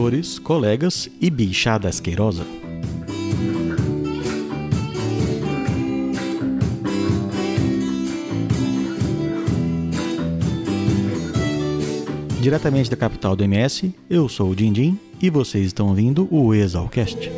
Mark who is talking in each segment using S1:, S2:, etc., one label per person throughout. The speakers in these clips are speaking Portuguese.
S1: doutores, colegas e bichada asquerosa. Diretamente da capital do MS, eu sou o Dindim e vocês estão ouvindo o Exalcast.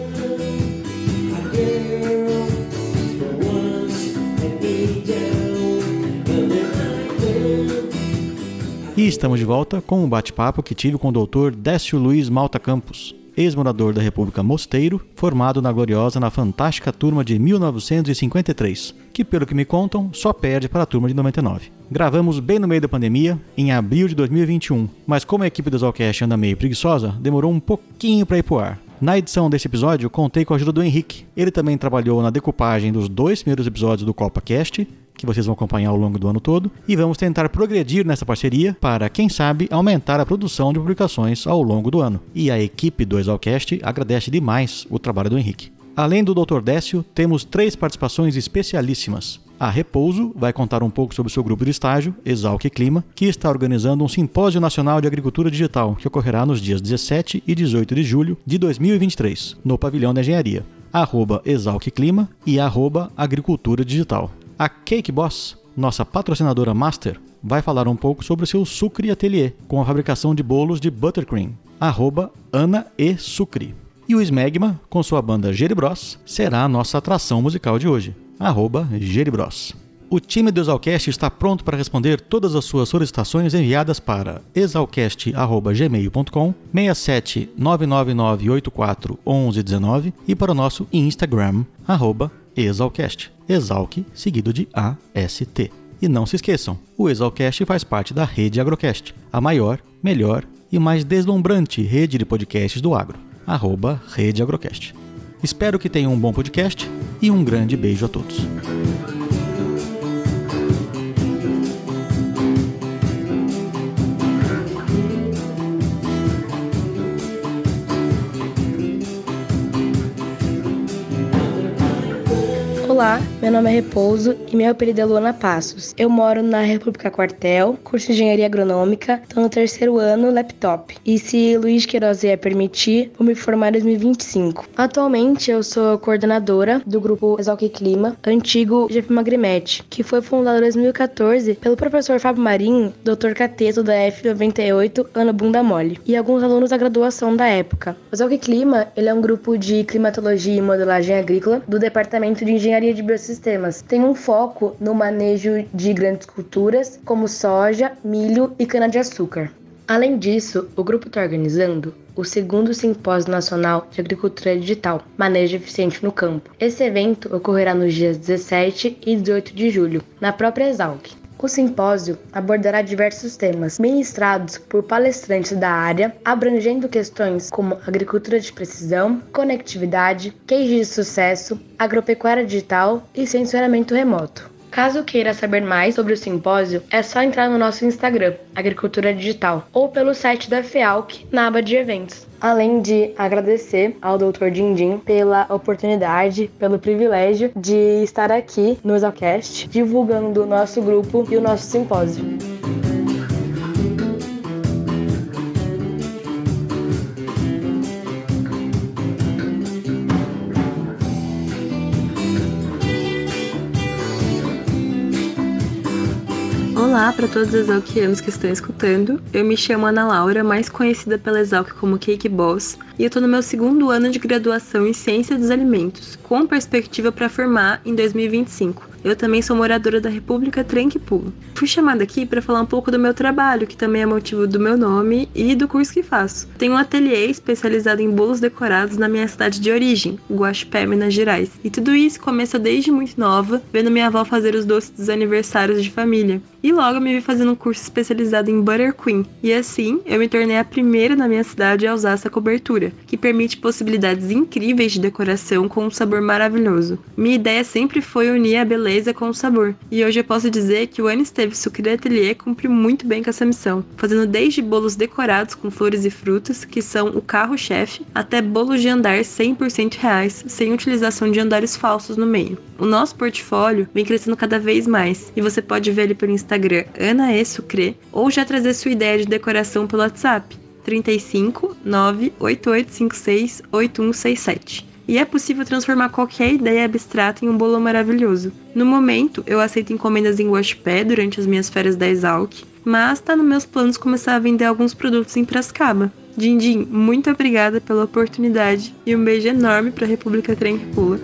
S1: E estamos de volta com um bate-papo que tive com o Dr. Décio Luiz Malta Campos, ex-morador da República Mosteiro, formado na gloriosa na fantástica turma de 1953, que, pelo que me contam, só perde para a turma de 99. Gravamos bem no meio da pandemia, em abril de 2021, mas como a equipe do Zalcast anda meio preguiçosa, demorou um pouquinho para ir pro ar. Na edição desse episódio, contei com a ajuda do Henrique. Ele também trabalhou na decupagem dos dois primeiros episódios do CopaCast que vocês vão acompanhar ao longo do ano todo, e vamos tentar progredir nessa parceria para, quem sabe, aumentar a produção de publicações ao longo do ano. E a equipe do Exalcast agradece demais o trabalho do Henrique. Além do Dr. Décio, temos três participações especialíssimas. A Repouso vai contar um pouco sobre seu grupo de estágio, Exalc Clima, que está organizando um simpósio nacional de agricultura digital que ocorrerá nos dias 17 e 18 de julho de 2023, no Pavilhão da Engenharia. Arroba Exalc Clima e arroba Agricultura Digital. A Cake Boss, nossa patrocinadora master, vai falar um pouco sobre o seu Sucre Atelier, com a fabricação de bolos de buttercream. Arroba Ana e Sucre. E o Smegma, com sua banda Geribros, será a nossa atração musical de hoje. Arroba Geribros. O time do Exalcast está pronto para responder todas as suas solicitações enviadas para exalcast.gmail.com 67 99984 1119 e para o nosso Instagram, arroba Exalcast. Exalc seguido de AST. E não se esqueçam, o Exalcast faz parte da Rede Agrocast, a maior, melhor e mais deslumbrante rede de podcasts do agro. Arroba Rede Agrocast. Espero que tenham um bom podcast e um grande beijo a todos.
S2: Olá, meu nome é Repouso e meu apelido é Luana Passos. Eu moro na República Quartel, curso de Engenharia Agronômica, estou no terceiro ano, laptop. E se Luiz Queiroz ia permitir, vou me formar em 2025. Atualmente eu sou coordenadora do grupo Exalc Clima, antigo GP Magrimet, que foi fundado em 2014 pelo professor Fábio Marinho, Dr. Cateto da F98, ano Bunda Mole, e alguns alunos da graduação da época. O Clima ele é um grupo de climatologia e modelagem agrícola do Departamento de Engenharia de Biosistemas. Tem um foco no manejo de grandes culturas, como soja, milho e cana-de-açúcar. Além disso, o grupo está organizando o segundo Simpósio Nacional de Agricultura Digital, Manejo Eficiente no Campo. Esse evento ocorrerá nos dias 17 e 18 de julho, na própria Exalc. O simpósio abordará diversos temas, ministrados por palestrantes da área, abrangendo questões como agricultura de precisão, conectividade, queijo de sucesso, agropecuária digital e sensoramento remoto. Caso queira saber mais sobre o simpósio, é só entrar no nosso Instagram, Agricultura Digital, ou pelo site da FEALC na aba de eventos. Além de agradecer ao Dr. Dindim pela oportunidade, pelo privilégio de estar aqui no Exalcast, divulgando o nosso grupo e o nosso simpósio.
S3: Olá para todos os exalquianos que estão escutando. Eu me chamo Ana Laura, mais conhecida pela Exalc como Cake Boss, e eu estou no meu segundo ano de graduação em Ciência dos Alimentos, com perspectiva para formar em 2025. Eu também sou moradora da República Trenque Pulo. Fui chamada aqui para falar um pouco do meu trabalho, que também é motivo do meu nome e do curso que faço. Tenho um ateliê especializado em bolos decorados na minha cidade de origem, Guaxupé, Minas Gerais. E tudo isso começou desde muito nova, vendo minha avó fazer os doces dos aniversários de família. E logo me vi fazendo um curso especializado em Butter Queen. E assim, eu me tornei a primeira na minha cidade a usar essa cobertura. que permite possibilidades incríveis de decoração com um sabor maravilhoso. Minha ideia sempre foi unir a beleza com o sabor, e hoje eu posso dizer que o Anisteve Sucre Atelier cumpre muito bem com essa missão, fazendo desde bolos decorados com flores e frutas, que são o carro-chefe, até bolos de andar 100% reais, sem utilização de andares falsos no meio. O nosso portfólio vem crescendo cada vez mais, e você pode ver ele pelo Instagram Ana E Sucre, ou já trazer sua ideia de decoração pelo WhatsApp 35 98856 8167 e é possível transformar qualquer ideia abstrata em um bolo maravilhoso. No momento, eu aceito encomendas em Washpad durante as minhas férias da Exalc, mas está nos meus planos começar a vender alguns produtos em Piracicaba. Dindim, muito obrigada pela oportunidade e um beijo enorme para a República Trem que Pula.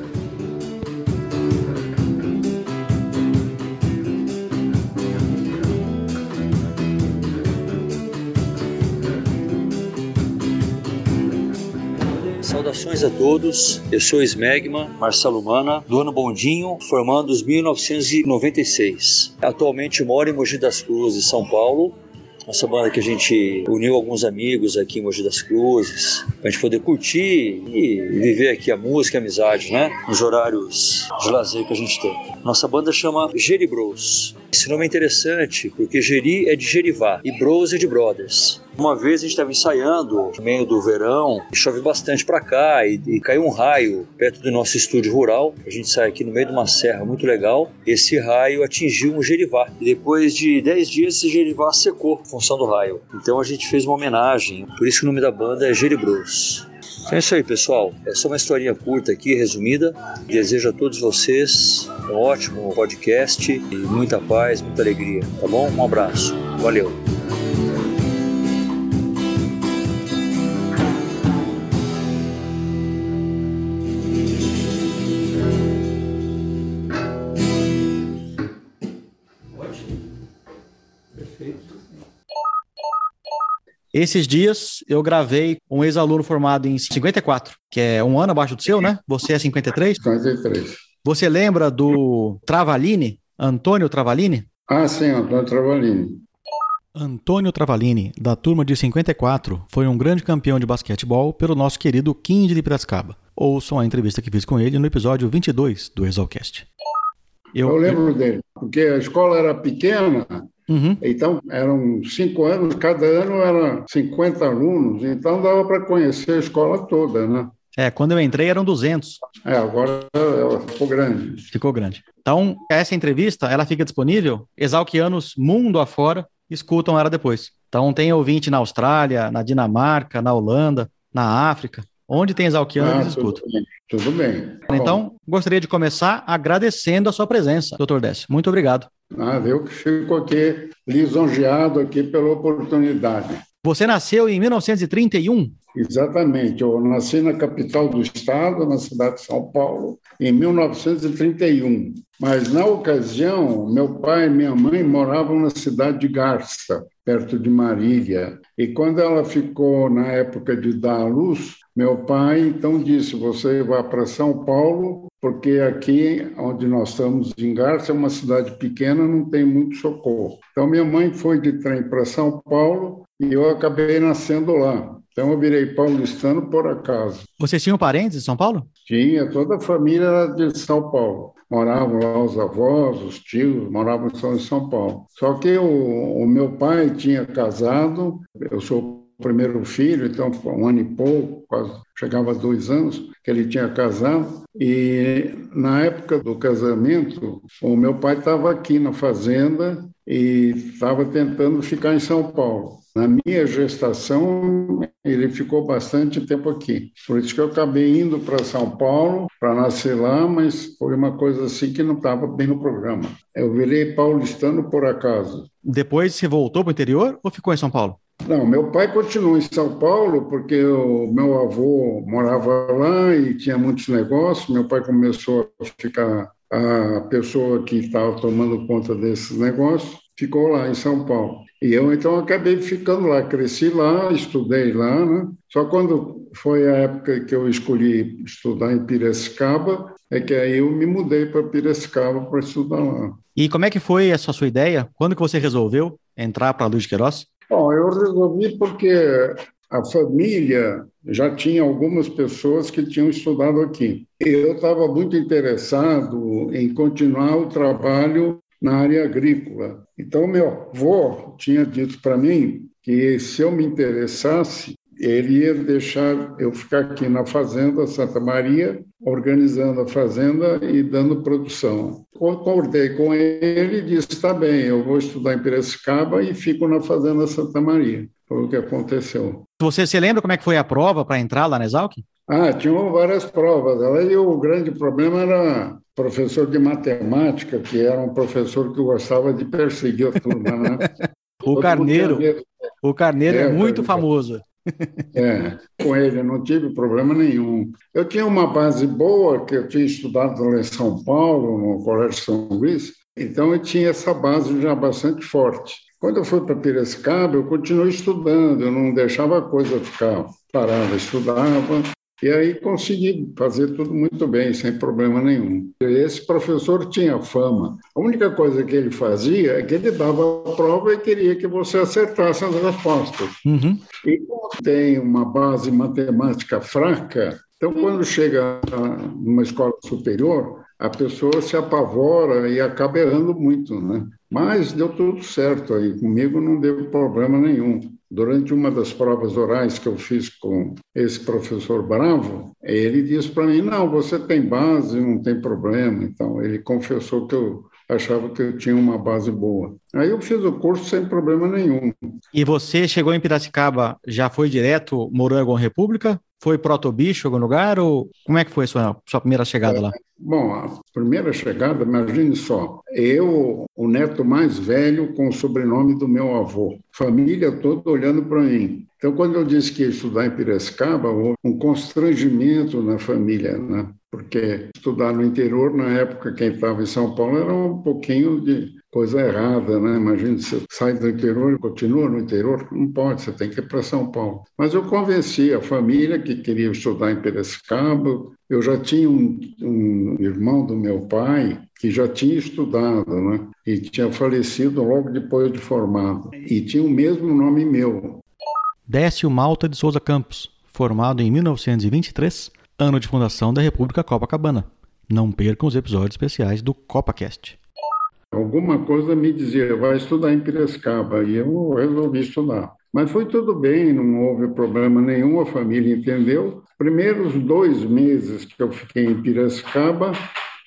S4: Saudações a todos, eu sou Smegma, Marcelo Mana, do ano Bondinho, formando os 1996. Atualmente moro em Mogi das Cruzes, São Paulo, nossa banda que a gente uniu alguns amigos aqui em Mogi das Cruzes, pra gente poder curtir e viver aqui a música e a amizade, né? Nos horários de lazer que a gente tem. Nossa banda chama Geri Bros. Esse nome é interessante porque Geri é de Gerivá e Bros é de Brothers. Uma vez a gente estava ensaiando no meio do verão, chove bastante para cá e, e, caiu um raio perto do nosso estúdio rural. A gente sai aqui no meio de uma serra muito legal. Esse raio atingiu um gerivá e depois de 10 dias esse gerivá secou em função do raio. Então a gente fez uma homenagem, por isso que o nome da banda é Geribros. Então é isso aí, pessoal. É só uma historinha curta aqui, resumida. Desejo a todos vocês um ótimo podcast e muita paz, muita alegria, tá bom? Um abraço. Valeu.
S1: Esses dias eu gravei um ex-aluno formado em 54, que é um ano abaixo do seu, né? Você é 53?
S5: 53.
S1: Você lembra do Travalini, Antônio Travalini?
S5: Ah, sim, Antônio Travalini.
S1: Antônio Travalini, da turma de 54, foi um grande campeão de basquetebol pelo nosso querido King de Piracicaba. Ouçam a entrevista que fiz com ele no episódio 22 do Exalcast.
S5: Eu, eu lembro dele, porque a escola era pequena
S1: Uhum.
S5: Então, eram cinco anos, cada ano era 50 alunos, então dava para conhecer a escola toda, né?
S1: É, quando eu entrei eram 200.
S5: É, agora ela ficou grande.
S1: Ficou grande. Então, essa entrevista, ela fica disponível, exalquianos mundo afora escutam ela depois. Então, tem ouvinte na Austrália, na Dinamarca, na Holanda, na África. Onde tem exalquianos, ah, eles escutam.
S5: Bem, tudo bem.
S1: Então, Bom. gostaria de começar agradecendo a sua presença, doutor Décio. Muito obrigado.
S5: Ah, eu que fico aqui lisonjeado aqui pela oportunidade.
S1: Você nasceu em 1931?
S5: Exatamente. Eu nasci na capital do estado, na cidade de São Paulo, em 1931. Mas, na ocasião, meu pai e minha mãe moravam na cidade de Garça, perto de Marília. E quando ela ficou na época de dar à luz, meu pai então disse: Você vai para São Paulo, porque aqui onde nós estamos, em Garça, é uma cidade pequena, não tem muito socorro. Então, minha mãe foi de trem para São Paulo e eu acabei nascendo lá. Então, eu virei paulistano por acaso.
S1: Vocês tinham parentes em São Paulo?
S5: Tinha, toda a família era de São Paulo. Moravam lá os avós, os tios, moravam em São Paulo. Só que o, o meu pai tinha casado, eu sou primeiro filho, então um ano e pouco, quase chegava a dois anos, que ele tinha casado. E na época do casamento, o meu pai estava aqui na fazenda e estava tentando ficar em São Paulo. Na minha gestação, ele ficou bastante tempo aqui. Por isso que eu acabei indo para São Paulo para nascer lá, mas foi uma coisa assim que não estava bem no programa. Eu virei paulistano por acaso.
S1: Depois você voltou para o interior ou ficou em São Paulo?
S5: Não, meu pai continuou em São Paulo porque o meu avô morava lá e tinha muitos negócios. Meu pai começou a ficar a pessoa que estava tomando conta desses negócios, ficou lá em São Paulo. E eu então acabei ficando lá, cresci lá, estudei lá, né? Só quando foi a época que eu escolhi estudar em Piracicaba, é que aí eu me mudei para Piracicaba para estudar lá.
S1: E como é que foi essa sua ideia? Quando que você resolveu entrar para a Luz de Queiroz?
S5: Bom, eu resolvi porque a família já tinha algumas pessoas que tinham estudado aqui. Eu estava muito interessado em continuar o trabalho na área agrícola. Então, meu avô tinha dito para mim que se eu me interessasse, ele ia deixar eu ficar aqui na Fazenda Santa Maria, organizando a fazenda e dando produção. Concordei com ele e disse: está bem, eu vou estudar em Piracicaba e fico na Fazenda Santa Maria. Foi o que aconteceu.
S1: Você se lembra como é que foi a prova para entrar lá na Exalc?
S5: Ah, tinham várias provas. Aí o grande problema era professor de matemática, que era um professor que gostava de perseguir a turma, né?
S1: o Carneiro. O Carneiro é, é muito famoso.
S5: É, com ele não tive problema nenhum. Eu tinha uma base boa, que eu tinha estudado lá em São Paulo, no Colégio São Luís, então eu tinha essa base já bastante forte. Quando eu fui para Piracicaba, eu continuei estudando, eu não deixava a coisa ficar parada, estudava, e aí consegui fazer tudo muito bem, sem problema nenhum. Esse professor tinha fama. A única coisa que ele fazia é que ele dava a prova e queria que você acertasse as respostas. Uhum. E como tem uma base matemática fraca, então quando chega numa escola superior, a pessoa se apavora e acaba errando muito, né? Mas deu tudo certo aí, comigo não deu problema nenhum. Durante uma das provas orais que eu fiz com esse professor Bravo, ele disse para mim: Não, você tem base, não tem problema. Então, ele confessou que eu achava que eu tinha uma base boa. Aí eu fiz o curso sem problema nenhum.
S1: E você chegou em Piracicaba, já foi direto, morou em alguma república? Foi proto-bicho em algum lugar? Ou como é que foi a sua, sua primeira chegada é, lá?
S5: Bom, a primeira chegada, imagine só, eu, o neto mais velho com o sobrenome do meu avô, família toda olhando para mim. Então, quando eu disse que ia estudar em Piracicaba, houve um constrangimento na família, né? porque estudar no interior, na época, quem estava em São Paulo era um pouquinho de coisa errada, né? Imagina, você sai do interior e continua no interior, não pode, você tem que ir para São Paulo. Mas eu convenci a família que queria estudar em Piracicaba. Eu já tinha um, um irmão do meu pai que já tinha estudado, né? E tinha falecido logo depois de formado. E tinha o mesmo nome meu.
S1: Décio Malta de Souza Campos, formado em 1923, ano de fundação da República Copacabana. Não percam os episódios especiais do CopaCast.
S5: Alguma coisa me dizia, vai estudar em Piracicaba, e eu resolvi estudar. Mas foi tudo bem, não houve problema nenhum, a família entendeu. Primeiros dois meses que eu fiquei em Piracicaba,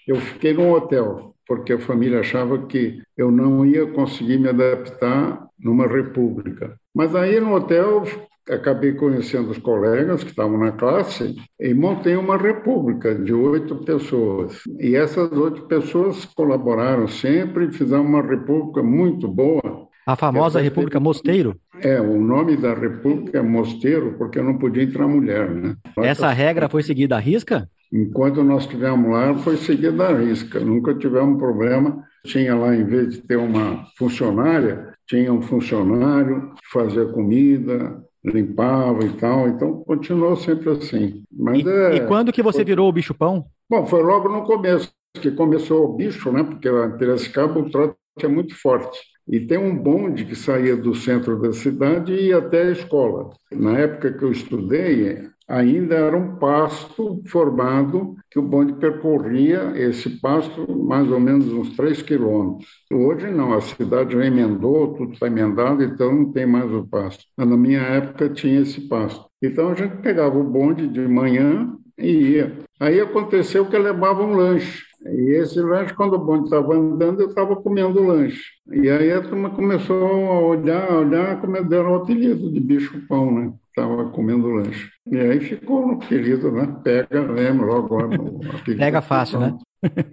S5: eu fiquei num hotel, porque a família achava que eu não ia conseguir me adaptar numa república. Mas aí no hotel acabei conhecendo os colegas que estavam na classe e montei uma república de oito pessoas. E essas oito pessoas colaboraram sempre e fizeram uma república muito boa.
S1: A famosa República Mosteiro?
S5: É, o nome da república é Mosteiro porque não podia entrar mulher, né?
S1: Essa regra foi seguida à risca?
S5: Enquanto nós estivemos lá, foi seguida à risca. Nunca tivemos problema. Tinha lá, em vez de ter uma funcionária, tinha um funcionário que fazia comida, limpava e tal, então continuou sempre assim.
S1: Mas e, é, e quando que você foi... virou o bicho pão?
S5: Bom, foi logo no começo que começou o bicho, né? Porque a Piracicaba o trote é muito forte. E tem um bonde que saía do centro da cidade e ia até a escola. Na época que eu estudei, ainda era um pasto formado que o bonde percorria esse pasto mais ou menos uns 3 quilômetros. Hoje não, a cidade já emendou, tudo está emendado, então não tem mais o pasto. Mas na minha época tinha esse pasto. Então a gente pegava o bonde de manhã e ia. Aí aconteceu que levava um lanche. E esse lanche, quando o bonde estava andando, eu estava comendo lanche. E aí a turma começou a olhar, olhar, como deram o apelido de bicho-pão, né? Estava comendo lanche. E aí ficou no apelido, né? Pega, lembra logo no
S1: apelido. Pega fácil, né?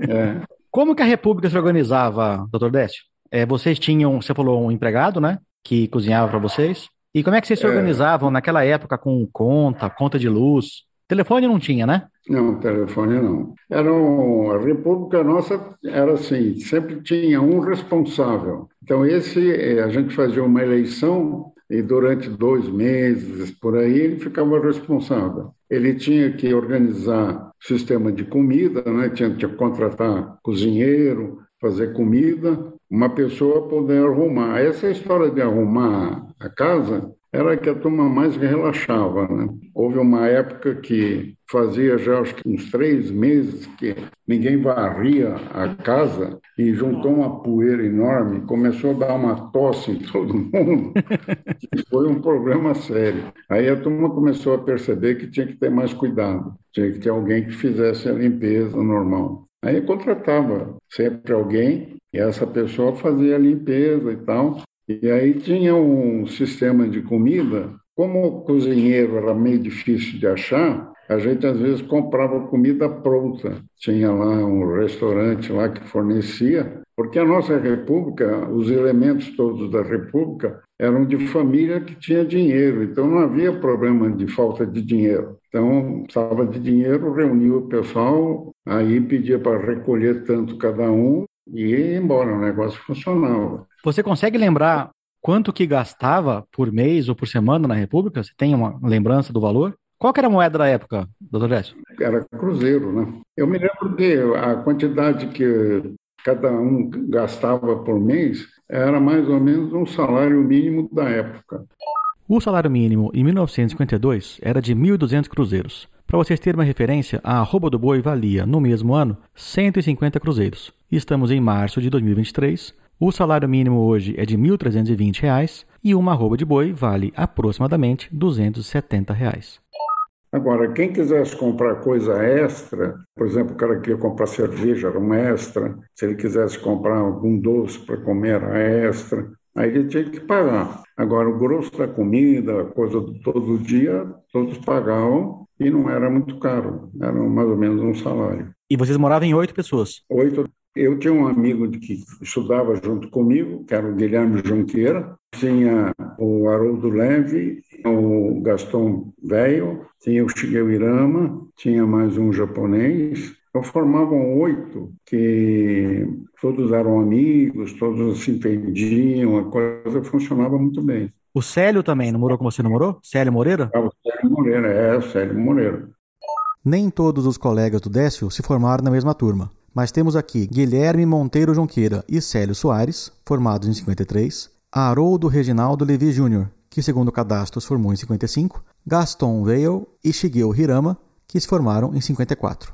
S1: É. Como que a República se organizava, doutor Décio? É, vocês tinham, você falou, um empregado, né? Que cozinhava para vocês. E como é que vocês se é. organizavam naquela época com conta, conta de luz? Telefone não tinha, né?
S5: Não, telefone não. Era um, a República nossa era assim, sempre tinha um responsável. Então esse eh, a gente fazia uma eleição e durante dois meses por aí ele ficava responsável. Ele tinha que organizar sistema de comida, né? tinha que contratar cozinheiro, fazer comida, uma pessoa poder arrumar. Essa história de arrumar a casa era que a turma mais relaxava. Né? Houve uma época que fazia já acho que uns três meses que ninguém varria a casa e juntou uma poeira enorme, começou a dar uma tosse em todo mundo, e foi um problema sério. Aí a turma começou a perceber que tinha que ter mais cuidado, tinha que ter alguém que fizesse a limpeza normal. Aí contratava sempre alguém e essa pessoa fazia a limpeza e tal. E aí tinha um sistema de comida. Como o cozinheiro era meio difícil de achar, a gente às vezes comprava comida pronta. Tinha lá um restaurante lá que fornecia, porque a nossa república, os elementos todos da república eram de família que tinha dinheiro, então não havia problema de falta de dinheiro. Então, precisava de dinheiro, reunia o pessoal, aí pedia para recolher tanto cada um e ia embora, o negócio funcionava.
S1: Você consegue lembrar quanto que gastava por mês ou por semana na República? Você tem uma lembrança do valor? Qual era a moeda da época, doutor Décio?
S5: Era cruzeiro, né? Eu me lembro que a quantidade que cada um gastava por mês era mais ou menos um salário mínimo da época.
S1: O salário mínimo em 1952 era de 1.200 cruzeiros. Para vocês terem uma referência, a arroba do boi valia, no mesmo ano, 150 cruzeiros. Estamos em março de 2023. O salário mínimo hoje é de R$ 1.320 e uma arroba de boi vale aproximadamente 270 reais.
S5: Agora, quem quisesse comprar coisa extra, por exemplo, o cara queria comprar cerveja, era uma extra. Se ele quisesse comprar algum doce para comer, era extra. Aí ele tinha que pagar. Agora, o grosso da comida, a coisa do todo dia, todos pagavam e não era muito caro. Era mais ou menos um salário.
S1: E vocês moravam em oito pessoas?
S5: Oito. Eu tinha um amigo que estudava junto comigo, que era o Guilherme Junqueira, tinha o Haroldo Leve, o Gaston Velho, tinha o Shigeo Irama, tinha mais um japonês. Então formavam oito que todos eram amigos, todos se entendiam, a coisa funcionava muito bem.
S1: O Célio também, não morou com você, não morou? Célio Moreira?
S5: Ah, o Célio Moreira, é, o Célio Moreira.
S1: Nem todos os colegas do Décio se formaram na mesma turma, mas temos aqui Guilherme Monteiro Jonqueira e Célio Soares, formados em 53, Haroldo Reginaldo Levi Júnior, que segundo o cadastro se formou em 55, Gaston Veil e Shigeo Hirama, que se formaram em 54.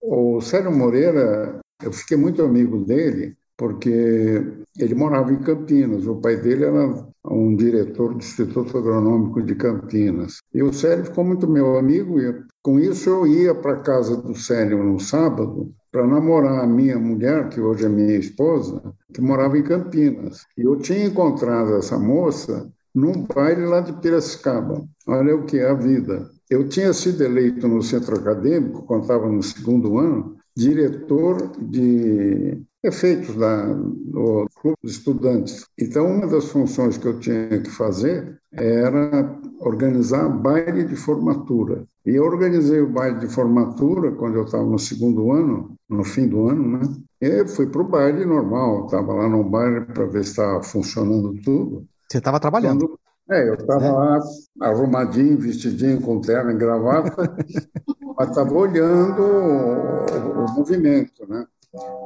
S5: O Célio Moreira, eu fiquei muito amigo dele porque ele morava em Campinas. O pai dele era um diretor do Instituto Agronômico de Campinas. E o Célio ficou muito meu amigo e com isso eu ia para a casa do Célio no sábado para namorar a minha mulher, que hoje é minha esposa, que morava em Campinas. E eu tinha encontrado essa moça num baile lá de Piracicaba. Olha o que é a vida. Eu tinha sido eleito no centro acadêmico, estava no segundo ano, diretor de efeitos da, do clube de estudantes. Então, uma das funções que eu tinha que fazer era organizar baile de formatura. E eu organizei o baile de formatura quando eu estava no segundo ano, no fim do ano, né? E fui para o baile normal, estava lá no baile para ver se estava funcionando tudo.
S1: Você estava trabalhando?
S5: Quando, é, eu estava é. lá arrumadinho, vestidinho, com terno e gravata, mas estava olhando o, o, movimento, né?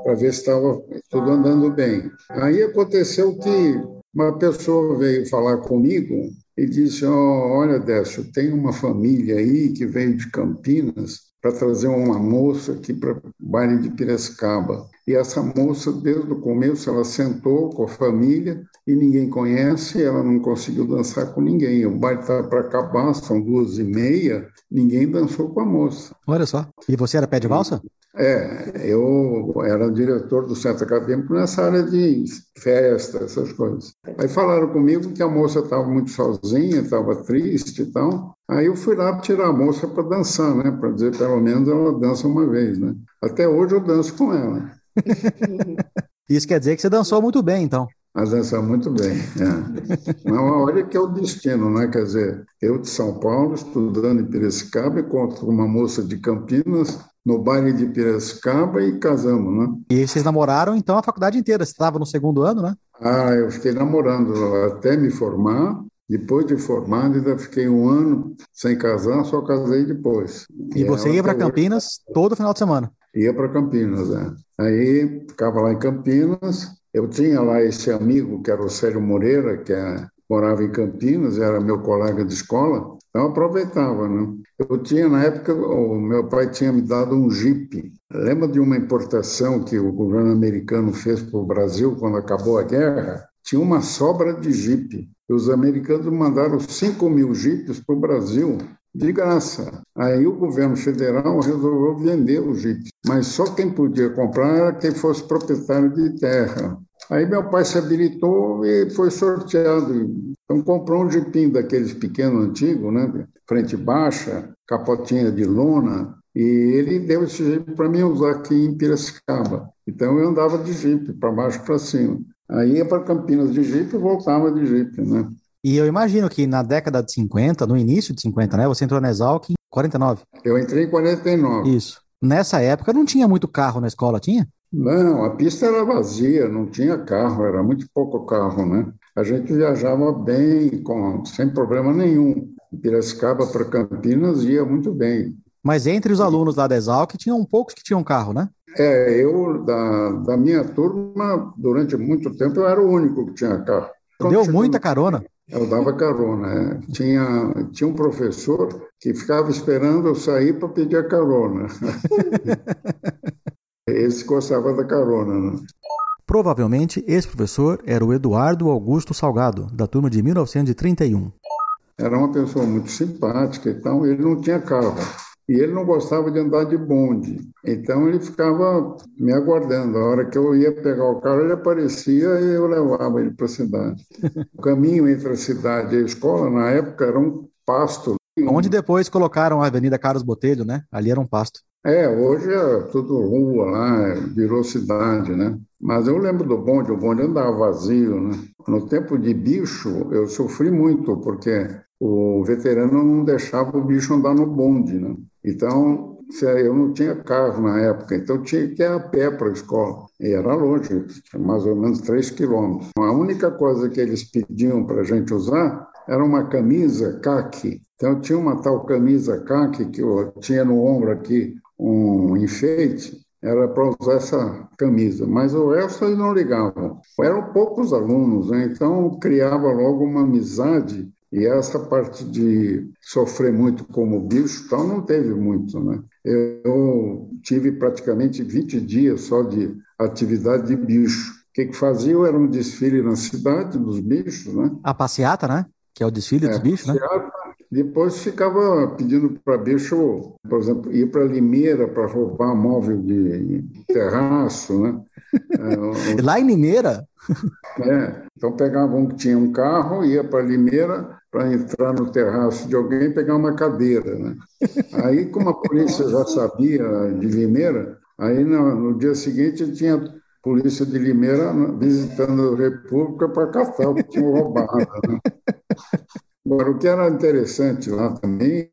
S5: Para ver se estava tudo andando bem. Aí aconteceu que uma pessoa veio falar comigo e disse: oh, Olha, Décio, tem uma família aí que veio de Campinas para trazer uma moça aqui para o baile de Piracicaba. E essa moça, desde o começo, ela sentou com a família e ninguém conhece, ela não conseguiu dançar com ninguém. O baile está para acabar, são duas e meia, ninguém dançou com a moça.
S1: Olha só. E você era pé de valsa?
S5: É, eu era diretor do centro acadêmico nessa área de festa, essas coisas. Aí falaram comigo que a moça estava muito sozinha, estava triste e tal. Aí eu fui lá tirar a moça para dançar, né? Para dizer pelo menos ela dança uma vez, né? Até hoje eu danço com ela.
S1: Isso quer dizer que você dançou muito bem, então.
S5: Mas dançou muito bem. É. Não, olha que é o destino, né? Quer dizer, eu de São Paulo, estudando em Piracicaba, encontro uma moça de Campinas no baile de Piracicaba e casamos, né?
S1: E vocês namoraram então a faculdade inteira? Você estava no segundo ano, né?
S5: Ah, eu fiquei namorando até me formar. Depois de formado, ainda fiquei um ano sem casar, só casei depois.
S1: E, e você ia para Campinas hoje... todo final de semana?
S5: Ia para Campinas, é. Aí ficava lá em Campinas. Eu tinha lá esse amigo, que era o Célio Moreira, que é morava em Campinas, era meu colega de escola, então aproveitava, né? Eu tinha, na época, o meu pai tinha me dado um Jeep. Lembra de uma importação que o governo americano fez para o Brasil quando acabou a guerra? Tinha uma sobra de Jeep. E os americanos mandaram 5 mil Jeeps para o Brasil de graça. Aí o governo federal resolveu vender o Jeep, mas só quem podia comprar era quem fosse proprietário de terra. Aí meu pai se habilitou e foi sorteado. Então comprou um jipinho daqueles pequenos antigos, né? Frente baixa, capotinha de lona, e ele deu esse jipe para mim usar aqui em Piracicaba. Então eu andava de jipe, para baixo para cima. Aí ia para Campinas de jipe e voltava de jipe, né?
S1: E eu imagino que na década de 50, no início de 50, né? Você entrou na Exalc em 49.
S5: Eu entrei em 49.
S1: Isso. Nessa época não tinha muito carro na escola, tinha?
S5: Não, a pista era vazia, não tinha carro, era muito pouco carro, né? A gente viajava bem, com, sem problema nenhum. De Piracicaba para Campinas ia muito bem.
S1: Mas entre os alunos lá da Exalc, tinham poucos que tinham carro, né?
S5: É, eu, da, da minha turma, durante muito tempo, eu era o único que tinha carro.
S1: Quando Deu muita carona?
S5: Eu dava carona. É. Tinha, tinha um professor que ficava esperando eu sair para pedir a carona. Esse gostava da carona. Né?
S1: Provavelmente esse professor era o Eduardo Augusto Salgado, da turma de 1931.
S5: Era uma pessoa muito simpática e tal, ele não tinha carro. E ele não gostava de andar de bonde. Então ele ficava me aguardando. A hora que eu ia pegar o carro, ele aparecia e eu levava ele para a cidade. o caminho entre a cidade e a escola, na época, era um pasto.
S1: Onde depois colocaram a Avenida Carlos Botelho, né? Ali era um pasto.
S5: É, hoje é tudo rua lá, virou cidade, né? Mas eu lembro do bonde, o bonde andava vazio, né? No tempo de bicho, eu sofri muito, porque o veterano não deixava o bicho andar no bonde, né? Então, eu não tinha carro na época, então tinha que ir a pé para a escola. E era longe, mais ou menos 3 quilômetros. A única coisa que eles pediam para a gente usar era uma camisa caque. Então, tinha uma tal camisa caque que eu tinha no ombro aqui um enfeite, era para usar essa camisa, mas o resto eles não ligavam. Eram poucos alunos, né? então criava logo uma amizade e essa parte de sofrer muito como bicho, então não teve muito, né? Eu tive praticamente 20 dias só de atividade de bicho. O que, que fazia? Era um desfile na cidade dos bichos, né?
S1: A passeata, né? Que é o desfile é, dos bichos, né?
S5: Depois ficava pedindo para bicho, por exemplo, ir para Limeira para roubar móvel de terraço, né?
S1: É, Lá em Limeira?
S5: É, então pegava um que tinha um carro, ia para Limeira para entrar no terraço de alguém e pegar uma cadeira, né? Aí, como a polícia já sabia de Limeira, aí no, no dia seguinte tinha polícia de Limeira visitando a República para catar o que tinham roubado, né? Agora, o que era interessante lá também,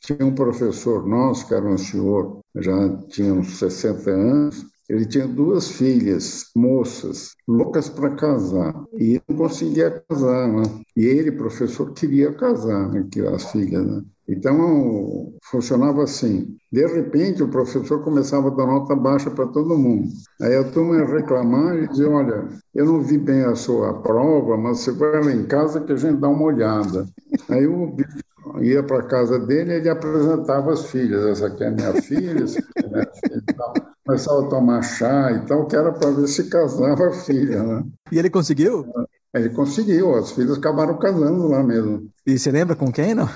S5: tinha um professor nosso, que era um senhor, já tinha uns 60 anos, ele tinha duas filhas, moças, loucas para casar, e não conseguia casar, né? E ele, professor, queria casar, né, as filhas, né? Então, funcionava assim. De repente, o professor começava a dar nota baixa para todo mundo. Aí a turma ia reclamar e dizia: Olha, eu não vi bem a sua prova, mas você vai lá em casa que a gente dá uma olhada. Aí o bicho ia para a casa dele e ele apresentava as filhas. Essa aqui é minha filha, essa aqui é minha filha e tal. Começava a tomar chá e tal, que era para ver se casava a filha. Né?
S1: E ele conseguiu?
S5: Ele conseguiu, as filhas acabaram casando lá mesmo.
S1: E você lembra com quem, não?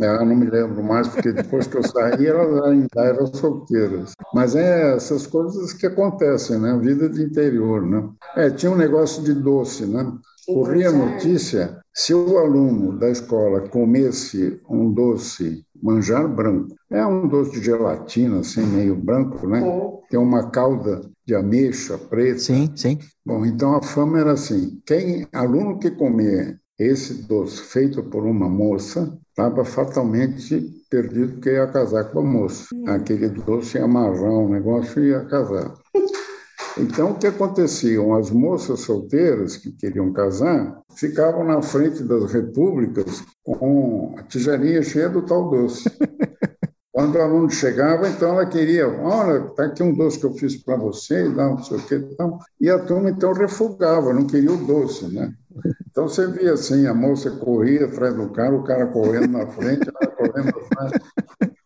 S5: É, eu não me lembro mais, porque depois que eu saí, elas ainda eram solteiras. Mas é essas coisas que acontecem, né? A vida de interior, né? É, tinha um negócio de doce, né? Corria notícia, se o aluno da escola comesse um doce manjar branco, é um doce de gelatina, assim, meio branco, né? Tem uma calda de ameixa preta.
S1: Sim, sim.
S5: Bom, então a fama era assim, quem aluno que comer esse doce feito por uma moça estava fatalmente perdido porque ia casar com a moça. Aquele doce ia amarrar um negócio e ia casar. Então, o que acontecia? As moças solteiras que queriam casar ficavam na frente das repúblicas com a tigelinha cheia do tal doce. Quando o aluno chegava, então ela queria, olha, está aqui um doce que eu fiz para você, não sei o que. Então, e a turma então refugava, não queria o doce, né? Então você via assim, a moça corria atrás do cara, o cara correndo na frente, ela correndo atrás,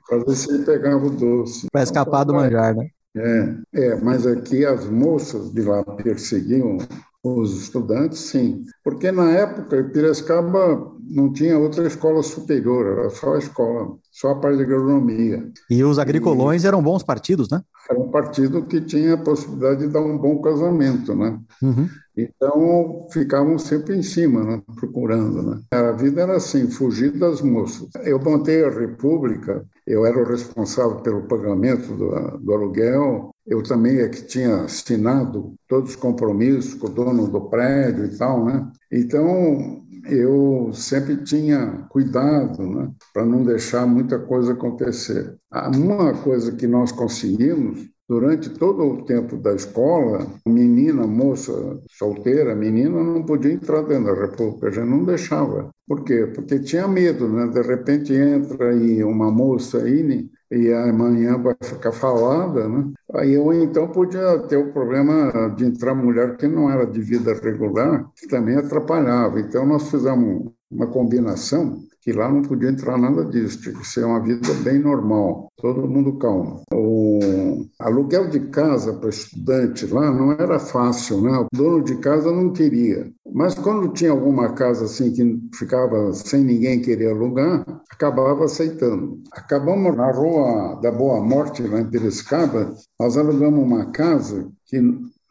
S5: para ver se ele pegava o doce.
S1: Para escapar do manjar, né?
S5: É, é, mas aqui as moças de lá perseguiam os estudantes, sim. Porque na época, Piracicaba não tinha outra escola superior, era só a escola, só a parte de agronomia.
S1: E os agricolões e... eram bons partidos, né?
S5: Era um partido que tinha a possibilidade de dar um bom casamento, né? Uhum. Então, ficavam sempre em cima, né? procurando. Né? A vida era assim, fugir das moças. Eu montei a República, eu era o responsável pelo pagamento do, do aluguel, eu também é que tinha assinado todos os compromissos com o dono do prédio e tal, né? Então, eu sempre tinha cuidado né, para não deixar muita coisa acontecer. Uma coisa que nós conseguimos Durante todo o tempo da escola, menina, moça, solteira, menina, não podia entrar dentro da República, gente não deixava. Por quê? Porque tinha medo, né? De repente entra aí uma moça aí e amanhã vai ficar falada, né? Aí eu então podia ter o problema de entrar mulher que não era de vida regular, que também atrapalhava. Então nós fizemos uma combinação que lá não podia entrar nada disso, tinha que ser uma vida bem normal, todo mundo calmo. O aluguel de casa para estudante lá não era fácil, né? O dono de casa não queria. Mas quando tinha alguma casa assim que ficava sem ninguém querer alugar, acabava aceitando. Acabamos na rua da Boa Morte, lá em Piracicaba, nós alugamos uma casa que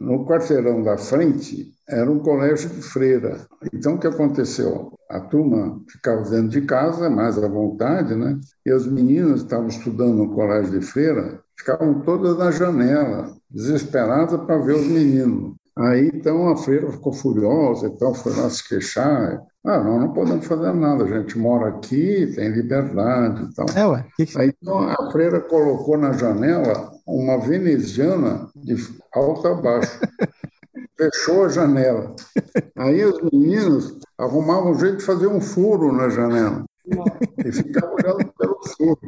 S5: no quarteirão da frente era um colégio de freira. Então, o que aconteceu? A turma ficava dentro de casa, mais à vontade, né? E as meninas estavam estudando no colégio de freira, ficavam todas na janela, desesperadas para ver os meninos. Aí, então, a freira ficou furiosa e tal, foi lá se queixar. Ah, nós não podemos fazer nada, a gente mora aqui, tem liberdade e tal.
S1: É, ué.
S5: Aí, então, a freira colocou na janela uma veneziana de alto a baixo. fechou a janela. Aí os meninos arrumavam um jeito de fazer um furo na janela e ficavam olhando pelo furo.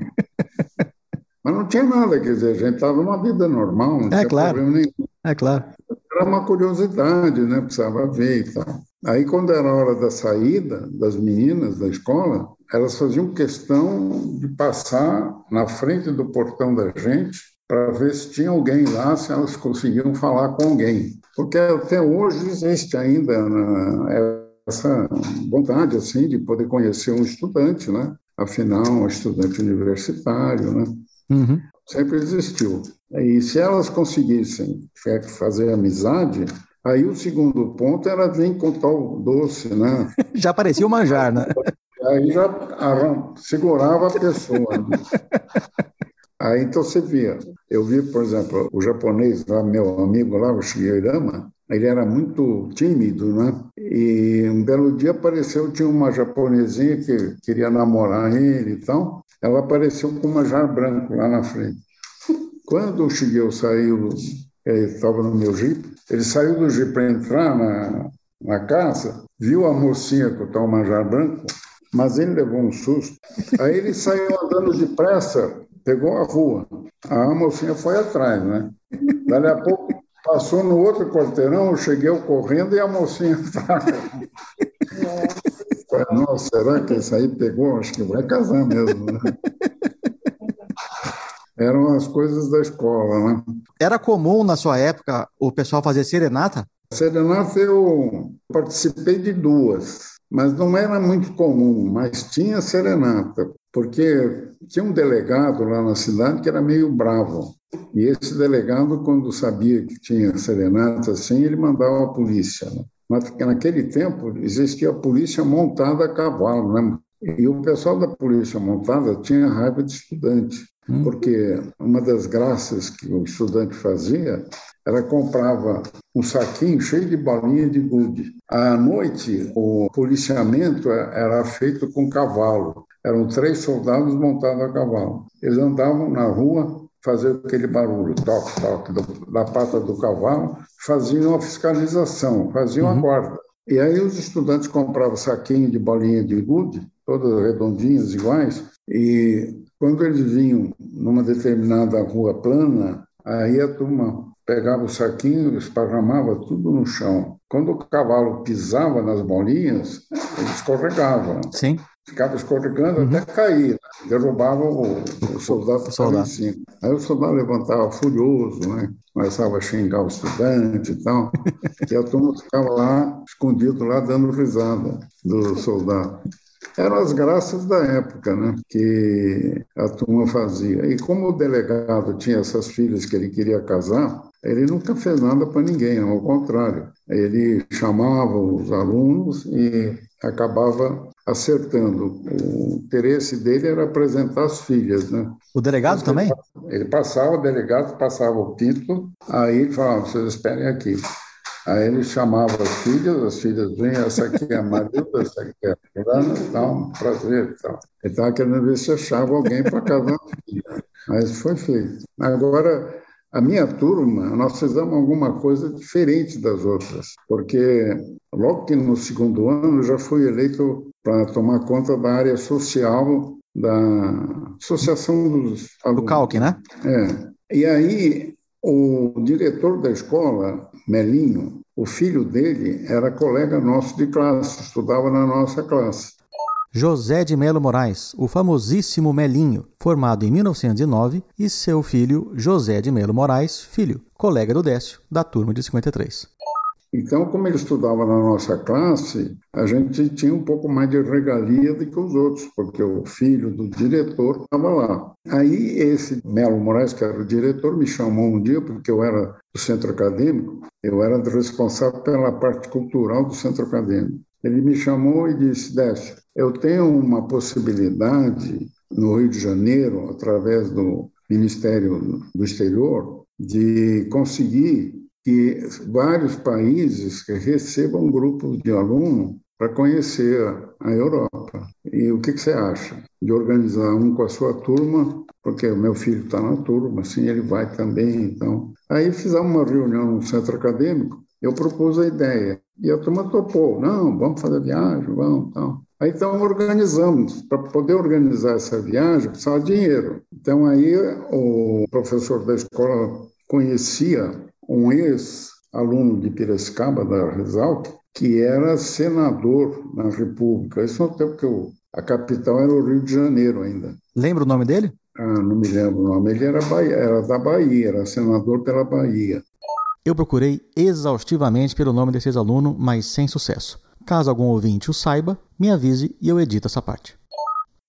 S5: Mas não tinha nada, quer dizer, a gente estava numa vida normal, não é tinha
S1: claro.
S5: problema nenhum.
S1: É claro.
S5: Era uma curiosidade, né? Precisava ver e tal. Aí, quando era a hora da saída das meninas da escola, elas faziam questão de passar na frente do portão da gente para ver se tinha alguém lá, se elas conseguiam falar com alguém. Porque até hoje existe ainda né, essa vontade assim de poder conhecer um estudante, né? Afinal, um estudante universitário, né? Uhum. Sempre existiu. E se elas conseguissem fazer amizade, aí o segundo ponto era vir contar o doce, né?
S1: já parecia o manjar, né?
S5: Aí já segurava a pessoa. Né? Aí então você via. Eu vi, por exemplo, o japonês, lá, meu amigo lá, o Shigeirama, ele era muito tímido, né? E um belo dia apareceu, tinha uma japonesinha que queria namorar ele e tal. Ela apareceu com um manjar branco lá na frente. Quando o Shigeo saiu, ele estava no meu jeep, ele saiu do jeep para entrar na, na casa, viu a mocinha com o manjar branco, mas ele levou um susto. Aí ele saiu andando depressa pegou a rua. A mocinha foi atrás, né? Dali a pouco passou no outro quarteirão, eu cheguei correndo e a mocinha estava. Nossa, será que esse aí pegou? Acho que vai casar mesmo, né? Eram as coisas da escola, né?
S1: Era comum na sua época o pessoal fazer serenata?
S5: Serenata eu participei de duas, mas não era muito comum, mas tinha serenata porque tinha um delegado lá na cidade que era meio bravo. E esse delegado, quando sabia que tinha serenata assim, ele mandava a polícia. Né? Mas naquele tempo existia a polícia montada a cavalo, né? E o pessoal da polícia montada tinha raiva de estudante, hum. porque uma das graças que o estudante fazia era comprava um saquinho cheio de bolinha de gude. À noite, o policiamento era feito com cavalo. Eram três soldados montados a cavalo. Eles andavam na rua, faziam aquele barulho, toque, toque, da pata do cavalo, faziam a fiscalização, faziam uhum. a guarda. E aí os estudantes compravam saquinho de bolinha de gude, todas redondinhas, iguais, e quando eles vinham numa determinada rua plana, aí a turma pegava o saquinho, esparramava tudo no chão. Quando o cavalo pisava nas bolinhas, ele escorregava.
S1: Sim.
S5: Ficava escorregando uhum. até cair, né? derrubava o, o soldado em cima. Aí o soldado levantava furioso, né? começava a xingar o estudante e tal, e a turma ficava lá, escondido lá, dando risada do soldado eram as graças da época, né? Que a turma fazia. E como o delegado tinha essas filhas que ele queria casar, ele nunca fez nada para ninguém, ao contrário. Ele chamava os alunos e acabava acertando. O interesse dele era apresentar as filhas, né?
S1: O delegado ele, também?
S5: Ele passava, o delegado passava o título, aí ele falava, vocês esperem aqui. Aí ele chamava as filhas, as filhas vêm, essa aqui é a Marilda, essa aqui é a fulana, dá um prazer tal. Ele estava querendo ver se achava alguém para casar. Mas foi feito. Agora, a minha turma, nós fizemos alguma coisa diferente das outras, porque logo que no segundo ano já fui eleito para tomar conta da área social da Associação dos.
S1: Do CALC, né?
S5: É. E aí o diretor da escola, Melinho, o filho dele era colega nosso de classe, estudava na nossa classe.
S1: José de Melo Moraes, o famosíssimo Melinho, formado em 1909, e seu filho José de Melo Moraes, filho, colega do Décio, da turma de 53.
S5: Então, como ele estudava na nossa classe, a gente tinha um pouco mais de regalia do que os outros, porque o filho do diretor estava lá. Aí esse Melo Moraes, que era o diretor, me chamou um dia, porque eu era do centro acadêmico, eu era responsável pela parte cultural do centro acadêmico. Ele me chamou e disse, Décio, eu tenho uma possibilidade no Rio de Janeiro, através do Ministério do Exterior, de conseguir que vários países recebam grupos de alunos para conhecer a Europa. E o que, que, você acha de organizar um com a sua turma? Porque o meu filho está na turma, assim ele vai também. Então, aí fizemos uma reunião no centro acadêmico. Eu propus a ideia e a turma topou. Não, vamos fazer viagem, vamos, então. Aí então organizamos. Para poder organizar essa viagem, precisava de dinheiro. Então aí o professor da escola conhecia um ex-aluno de Piracicaba, da Resalc, que era senador na República. Isso no tempo que eu, a capital era o Rio de Janeiro ainda.
S1: Lembra o nome dele?
S5: Ah, não me lembro o nome. Ele era, Bahia, era da Bahia, era senador pela Bahia.
S1: Eu procurei exaustivamente pelo nome desse ex-aluno, mas sem sucesso. Caso algum ouvinte o saiba, me avise e eu edito essa parte.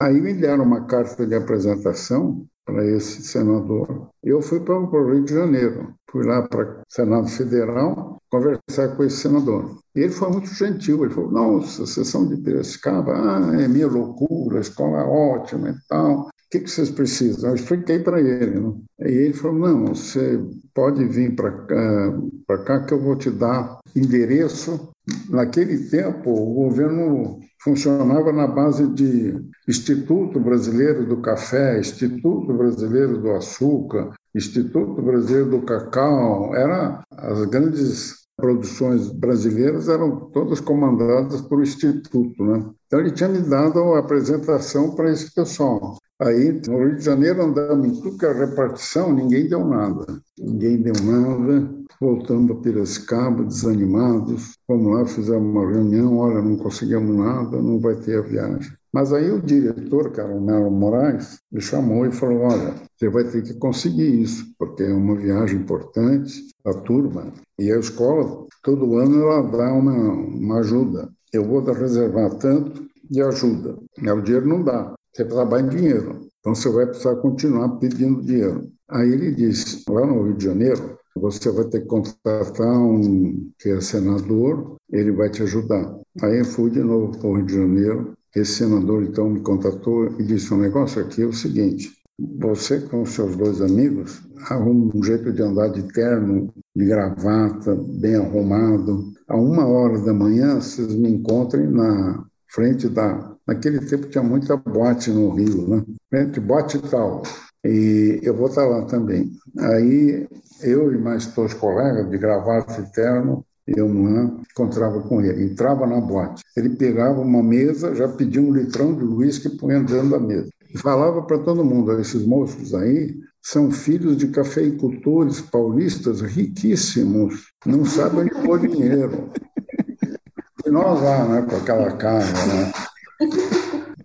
S5: Aí me deram uma carta de apresentação para esse senador. Eu fui para o Rio de Janeiro, fui lá para o Senado Federal conversar com esse senador. E ele foi muito gentil, ele falou, nossa, sessão de Piracicaba, ah, é minha loucura, a escola é ótima e tal. O que, que vocês precisam? Eu expliquei para ele. Né? E ele falou, não, você pode vir para cá, cá que eu vou te dar endereço. Naquele tempo, o governo funcionava na base de Instituto Brasileiro do Café, Instituto Brasileiro do Açúcar, Instituto Brasileiro do Cacau, era as grandes produções brasileiras eram todas comandadas por instituto, né? Então ele tinha me dado a apresentação para esse pessoal. Aí no Rio de Janeiro andamos em tudo que é repartição, ninguém deu nada, ninguém deu nada. Voltando a Piracicaba, desanimados, fomos lá, fizemos uma reunião, olha, não conseguimos nada, não vai ter a viagem. Mas aí o diretor, o Melo Moraes, me chamou e falou: Olha, você vai ter que conseguir isso, porque é uma viagem importante, a turma, e a escola, todo ano, ela dá uma, uma ajuda. Eu vou reservar tanto de ajuda. O dinheiro não dá, você trabalha em dinheiro. Então você vai precisar continuar pedindo dinheiro. Aí ele disse: lá no Rio de Janeiro, você vai ter que contratar um que é senador, ele vai te ajudar. Aí eu fui de novo para o Rio de Janeiro. Esse senador então me contatou e disse: um negócio aqui é o seguinte. Você com seus dois amigos arruma um jeito de andar de terno, de gravata, bem arrumado. A uma hora da manhã, vocês me encontrem na frente da. Naquele tempo tinha muita boate no Rio, né? Frente boate tal. E eu vou estar lá também. Aí eu e mais dois colegas de gravata e terno, eu não encontrava com ele. Entrava na boate. Ele pegava uma mesa, já pedia um litrão de uísque e punha dentro da mesa. E falava para todo mundo: esses moços aí são filhos de cafeicultores paulistas riquíssimos, não sabem onde pôr dinheiro. E nós lá, né, com aquela cara, né?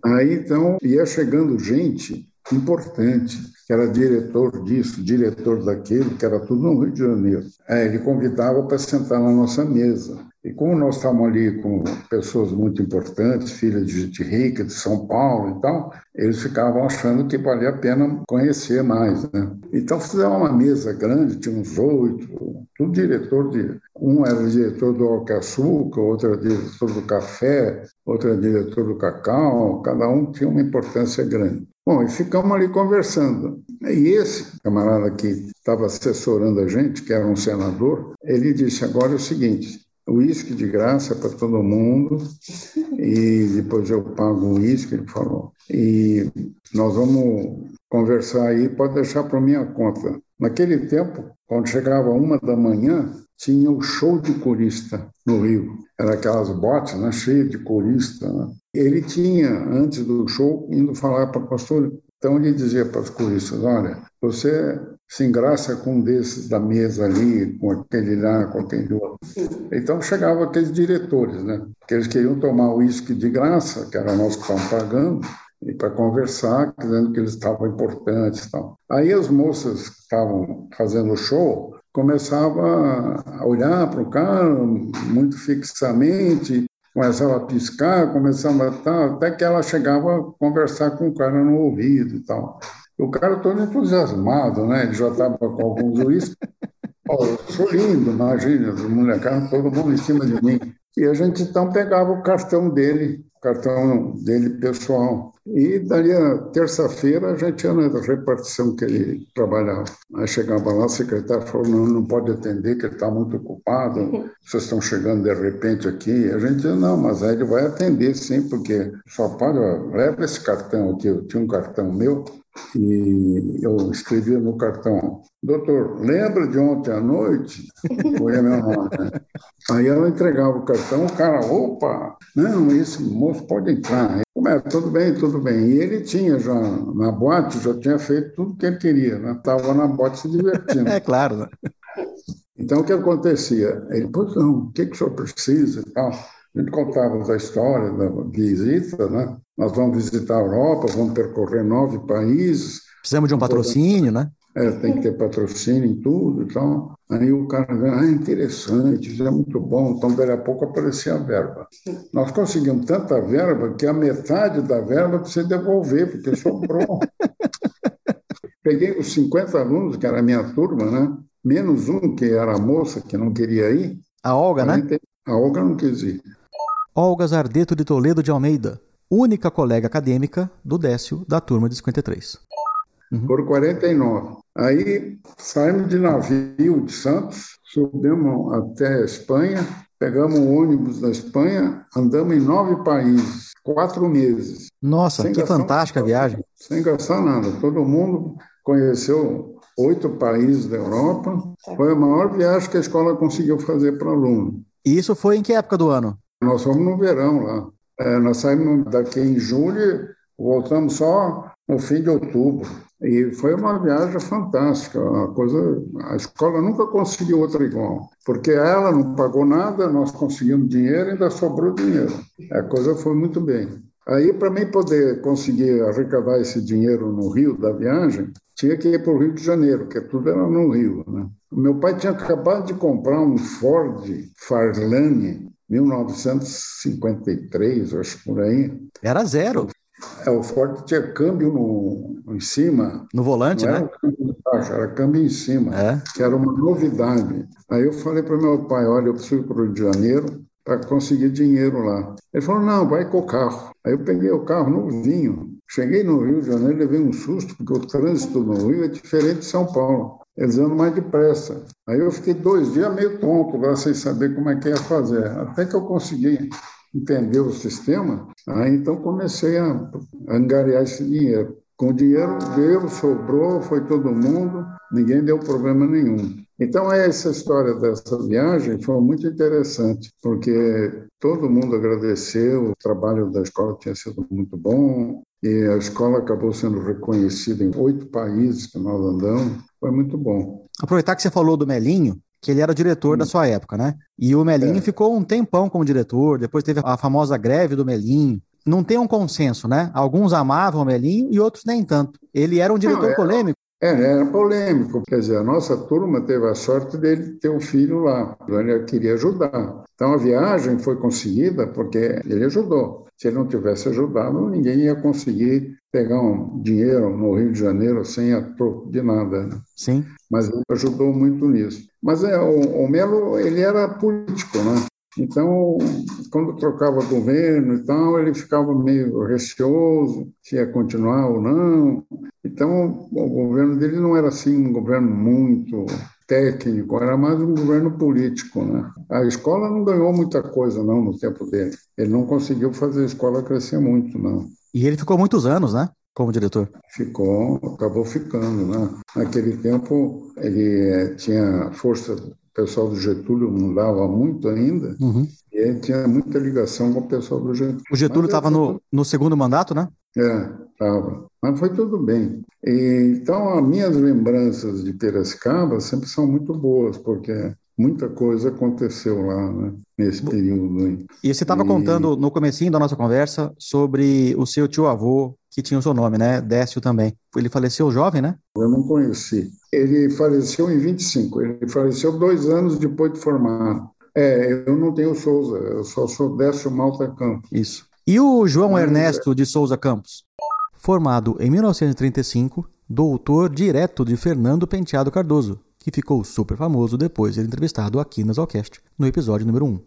S5: Aí então ia chegando gente importante, que era diretor disso, diretor daquilo, que era tudo no Rio de Janeiro. É, ele convidava para sentar na nossa mesa. E como nós estávamos ali com pessoas muito importantes, filhas de gente rica, de São Paulo e tal, eles ficavam achando que valia a pena conhecer mais. Né? Então fizeram uma mesa grande, tinha uns oito, tudo diretor de. Um era diretor do Alcaçuca, outro era diretor do café, outro era diretor do cacau, cada um tinha uma importância grande. Bom, e ficamos ali conversando. E esse camarada que estava assessorando a gente, que era um senador, ele disse: agora é o seguinte, uísque de graça para todo mundo e depois eu pago o uísque, ele falou. E nós vamos conversar aí, pode deixar para minha conta. Naquele tempo, quando chegava uma da manhã, tinha o show de corista no Rio. Era aquelas botes né, cheias de corista. Né? Ele tinha, antes do show, indo falar para a pastora. Então ele dizia para os coristas, olha, você se engraça com um desses da mesa ali, com aquele lá, com aquele outro. Então chegavam aqueles diretores, né? Que eles queriam tomar uísque de graça, que era nós que estavam pagando, e para conversar, dizendo que eles estavam importantes e tal. Aí as moças que estavam fazendo o show começavam a olhar para o cara muito fixamente, começava a piscar, começava a tal, até que ela chegava a conversar com o cara no ouvido e tal. O cara todo entusiasmado, né? Ele já estava com alguns uísques. Oh, eu sou lindo, imagina, os molecados, todo mundo em cima de mim. E a gente então pegava o cartão dele, cartão dele pessoal. E dali a terça-feira a gente ia na repartição que ele trabalhava. Aí chegava lá, o secretário falou: não, não pode atender, que ele está muito ocupado, vocês estão chegando de repente aqui. A gente disse: não, mas aí ele vai atender sim, porque só pode, leva esse cartão aqui. Eu tinha um cartão meu, e eu escrevia no cartão, doutor, lembra de ontem à noite? Foi a meu nome, né? Aí ela entregava o cartão, o cara, opa, não, esse moço pode entrar. Como é? Tudo bem, tudo bem. E ele tinha já, na boate, já tinha feito tudo que ele queria, né? Estava na boate se divertindo.
S1: é claro, né?
S5: Então, o que acontecia? Ele, pois não, o que, que o senhor precisa e tal? A gente contava a história da visita, né? Nós vamos visitar a Europa, vamos percorrer nove países.
S1: Precisamos de um patrocínio, né?
S5: É, tem que ter patrocínio em tudo então. Aí o cara, ah, interessante, isso é muito bom. Então, daí a pouco aparecia a verba. Nós conseguimos tanta verba que a metade da verba precisa devolver, porque sobrou. Peguei os 50 alunos, que era a minha turma, né? Menos um, que era a moça, que não queria ir.
S1: A Olga, né?
S5: A Olga não quis ir.
S1: Olga Zardeto de Toledo de Almeida, única colega acadêmica do Décio da turma de 53.
S5: Uhum. Por 49. Aí saímos de navio de Santos, subimos até a Espanha, pegamos o ônibus da Espanha, andamos em nove países, quatro meses.
S1: Nossa, que fantástica a viagem.
S5: Sem gastar nada. Todo mundo conheceu oito países da Europa. Foi a maior viagem que a escola conseguiu fazer para aluno.
S1: E isso foi em que época do ano?
S5: Nós fomos no verão lá. É, nós saímos daqui em julho, voltamos só no fim de outubro. E foi uma viagem fantástica, uma coisa, a escola nunca conseguiu outra igual, porque ela não pagou nada, nós conseguimos dinheiro e ainda sobrou dinheiro. A coisa foi muito bem. Aí, para mim poder conseguir arrecadar esse dinheiro no Rio da viagem, tinha que ir para o Rio de Janeiro, que tudo era no Rio. Né? Meu pai tinha acabado de comprar um Ford Farlane 1953, acho por aí.
S1: Era zero.
S5: É, o Ford tinha câmbio no, em cima.
S1: No volante,
S5: né?
S1: Era
S5: câmbio baixo, era câmbio em cima, é. que era uma novidade. Aí eu falei para meu pai, olha, eu preciso ir para o Rio de Janeiro para conseguir dinheiro lá. Ele falou, não, vai com o carro. Aí eu peguei o carro novinho. Cheguei no Rio de Janeiro, levei um susto, porque o trânsito no Rio é diferente de São Paulo. Eles andam mais depressa. Aí eu fiquei dois dias meio tonto lá, sem saber como é que ia fazer. Até que eu consegui entender o sistema, aí então comecei a angariar esse dinheiro. Com o dinheiro veio, sobrou, foi todo mundo, ninguém deu problema nenhum. Então, essa história dessa viagem foi muito interessante, porque todo mundo agradeceu, o trabalho da escola tinha sido muito bom, e a escola acabou sendo reconhecida em oito países que nós andamos. Foi muito bom.
S1: Aproveitar que você falou do Melinho, que ele era o diretor da sua época, né? E o Melinho é. ficou um tempão como diretor, depois teve a famosa greve do Melinho. Não tem um consenso, né? Alguns amavam o Melinho e outros nem tanto. Ele era um diretor Não, polêmico.
S5: É, era polêmico, quer dizer, a nossa turma teve a sorte dele ter um filho lá, ele queria ajudar. Então a viagem foi conseguida porque ele ajudou. Se ele não tivesse ajudado, ninguém ia conseguir pegar um dinheiro no Rio de Janeiro sem a troco de nada. Né?
S1: Sim.
S5: Mas ele ajudou muito nisso. Mas é, o, o Melo, ele era político, né? Então, quando trocava governo e tal, ele ficava meio receoso se ia continuar ou não. Então, o governo dele não era assim um governo muito técnico, era mais um governo político. Né? A escola não ganhou muita coisa, não, no tempo dele. Ele não conseguiu fazer a escola crescer muito, não.
S1: E ele ficou muitos anos, né? Como diretor?
S5: Ficou, acabou ficando, né? Naquele tempo ele tinha força o pessoal do Getúlio não dava muito ainda, uhum. e ele tinha muita ligação com o pessoal do Getúlio.
S1: O Getúlio estava no, no segundo mandato, né?
S5: É, estava. Mas foi tudo bem. E, então, as minhas lembranças de Piracicaba sempre são muito boas, porque muita coisa aconteceu lá, né, nesse período.
S1: E você estava e... contando no comecinho da nossa conversa sobre o seu tio-avô, que tinha o seu nome, né? Décio também. Ele faleceu jovem, né?
S5: Eu não conheci. Ele faleceu em 25. Ele faleceu dois anos depois de formado. É, eu não tenho Souza, eu só sou Décio Malta Campos.
S1: Isso. E o João Mas, Ernesto de Souza Campos? Formado em 1935, doutor direto de Fernando Penteado Cardoso, que ficou super famoso depois de ser entrevistado aqui na Zalcast, no episódio número 1.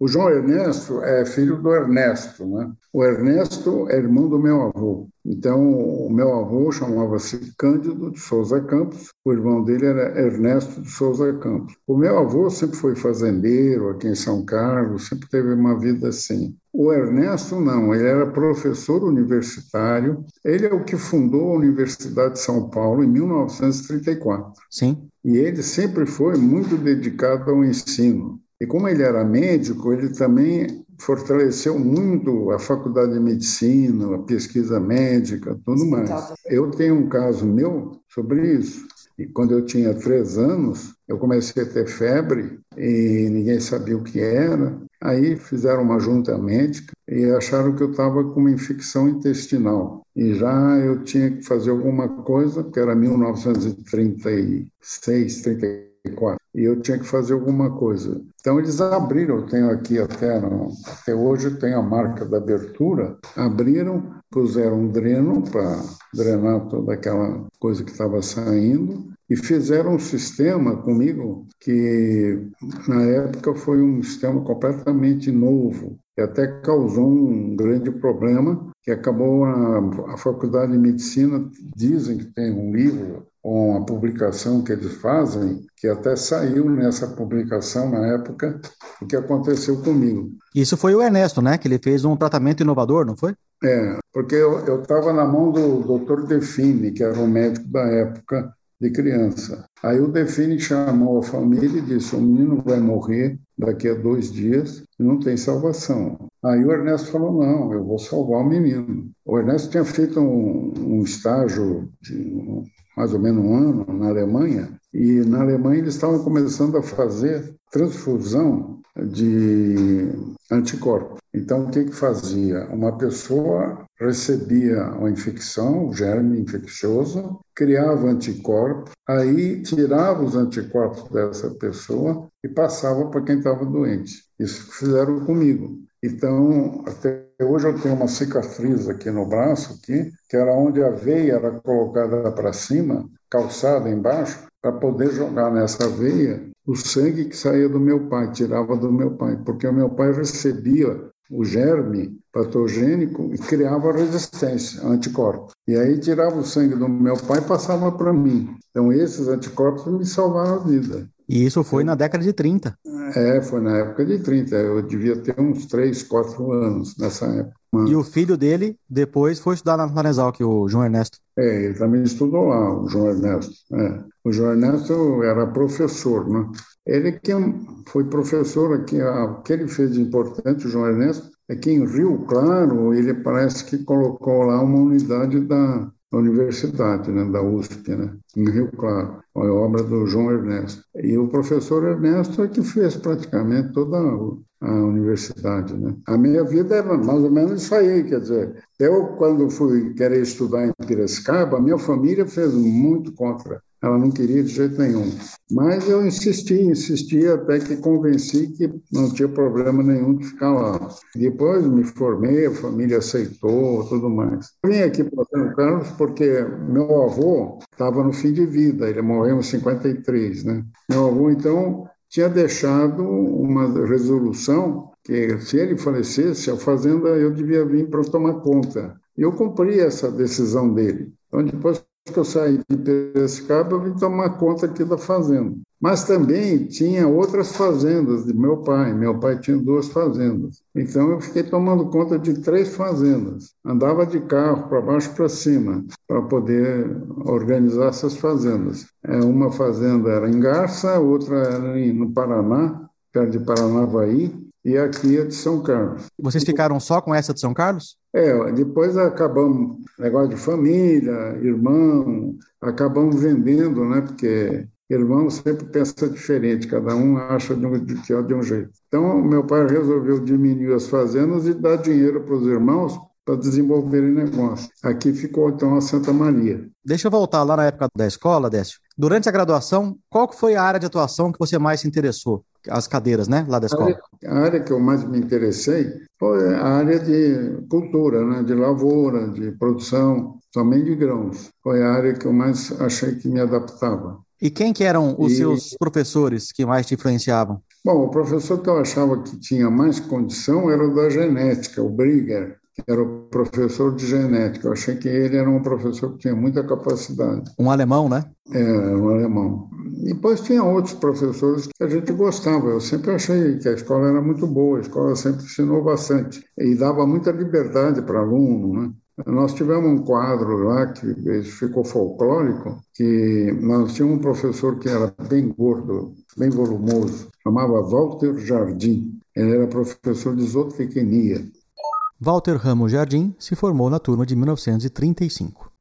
S5: O João Ernesto é filho do Ernesto, né? O Ernesto é irmão do meu avô. Então, o meu avô chamava-se Cândido de Souza Campos, o irmão dele era Ernesto de Souza Campos. O meu avô sempre foi fazendeiro aqui em São Carlos, sempre teve uma vida assim. O Ernesto não, ele era professor universitário. Ele é o que fundou a Universidade de São Paulo em 1934.
S1: Sim.
S5: E ele sempre foi muito dedicado ao ensino. E como ele era médico, ele também fortaleceu muito a faculdade de medicina, a pesquisa médica, tudo mais. Eu tenho um caso meu sobre isso. E quando eu tinha três anos, eu comecei a ter febre e ninguém sabia o que era. Aí fizeram uma junta médica e acharam que eu estava com uma infecção intestinal. E já eu tinha que fazer alguma coisa, porque era 1936, 34 e eu tinha que fazer alguma coisa. Então eles abriram, eu tenho aqui até, até hoje tenho a marca da abertura, abriram, puseram um dreno para drenar toda aquela coisa que estava saindo e fizeram um sistema comigo que na época foi um sistema completamente novo que até causou um grande problema que acabou a, a faculdade de medicina dizem que tem um livro com a publicação que eles fazem, que até saiu nessa publicação na época, o que aconteceu comigo.
S1: Isso foi o Ernesto, né? Que ele fez um tratamento inovador, não foi?
S5: É, porque eu estava na mão do Dr. Define, que era o médico da época de criança. Aí o Define chamou a família e disse: o menino vai morrer daqui a dois dias e não tem salvação. Aí o Ernesto falou: não, eu vou salvar o menino. O Ernesto tinha feito um, um estágio de mais ou menos um ano na Alemanha, e na Alemanha eles estavam começando a fazer transfusão de anticorpos. Então, o que, que fazia? Uma pessoa recebia uma infecção, um germe infeccioso, criava anticorpos, aí tirava os anticorpos dessa pessoa e passava para quem estava doente. Isso fizeram comigo. Então, até hoje eu tenho uma cicatriz aqui no braço, aqui, que era onde a veia era colocada para cima, calçada embaixo, para poder jogar nessa veia o sangue que saía do meu pai, tirava do meu pai, porque o meu pai recebia o germe patogênico e criava resistência, anticorpos. E aí tirava o sangue do meu pai e passava para mim. Então esses anticorpos me salvaram a vida.
S1: E isso foi na década de 30.
S5: É, foi na época de 30. Eu devia ter uns 3, 4 anos nessa época.
S1: E o filho dele depois foi estudar na Manesal, que o João Ernesto.
S5: É, ele também estudou lá, o João Ernesto. É. O João Ernesto era professor, né? Ele que foi professor aqui, o que ele fez de importante, o João Ernesto, é que em Rio Claro ele parece que colocou lá uma unidade da, da universidade, né, da USP, né, em Rio Claro, a obra do João Ernesto. E o professor Ernesto é que fez praticamente toda a universidade. Né? A minha vida era mais ou menos isso aí, quer dizer, eu quando fui querer estudar em Piracicaba, a minha família fez muito contra ela não queria de jeito nenhum. Mas eu insisti, insisti até que convenci que não tinha problema nenhum de ficar lá. Depois me formei, a família aceitou, tudo mais. Vim aqui para São Carlos porque meu avô estava no fim de vida, ele morreu em 53, né? Meu avô, então, tinha deixado uma resolução que se ele falecesse, a fazenda eu devia vir para tomar conta. Eu cumpri essa decisão dele. Então, depois que eu saí de Piracicaba, eu vim tomar conta aqui da fazenda. Mas também tinha outras fazendas de meu pai. Meu pai tinha duas fazendas. Então eu fiquei tomando conta de três fazendas. Andava de carro para baixo para cima para poder organizar essas fazendas. É, uma fazenda era em Garça, outra era no Paraná, perto de Paranavaí, e aqui é de São Carlos.
S1: Vocês ficaram só com essa de São Carlos?
S5: É, depois acabamos, negócio de família, irmão, acabamos vendendo, né? Porque irmão sempre pensa diferente, cada um acha de um, que é de um jeito. Então, meu pai resolveu diminuir as fazendas e dar dinheiro para os irmãos para desenvolverem negócio. Aqui ficou então a Santa Maria.
S1: Deixa eu voltar lá na época da escola, Décio. Durante a graduação, qual foi a área de atuação que você mais se interessou? As cadeiras, né, lá da escola.
S5: A área, que eu mais me interessei foi a área de cultura, né, de lavoura, de produção, também de grãos. Foi a área que eu mais achei que me adaptava.
S1: E quem que eram os e... seus professores que mais te influenciavam?
S5: Bom, o professor que eu achava que tinha mais condição era o da genética, o Brigger era o professor de genética. Eu achei que ele era um professor que tinha muita capacidade.
S1: Um alemão, né?
S5: É, um alemão. Depois tinha outros professores que a gente gostava. Eu sempre achei que a escola era muito boa, a escola sempre ensinou bastante e dava muita liberdade para aluno, né? Nós tivemos um quadro lá que ficou folclórico, que nós tínhamos um professor que era bem gordo, bem volumoso, chamava Walter Jardim. Ele era professor de zootecnia.
S1: Walter Ramos Jardim se formou na turma de 1935.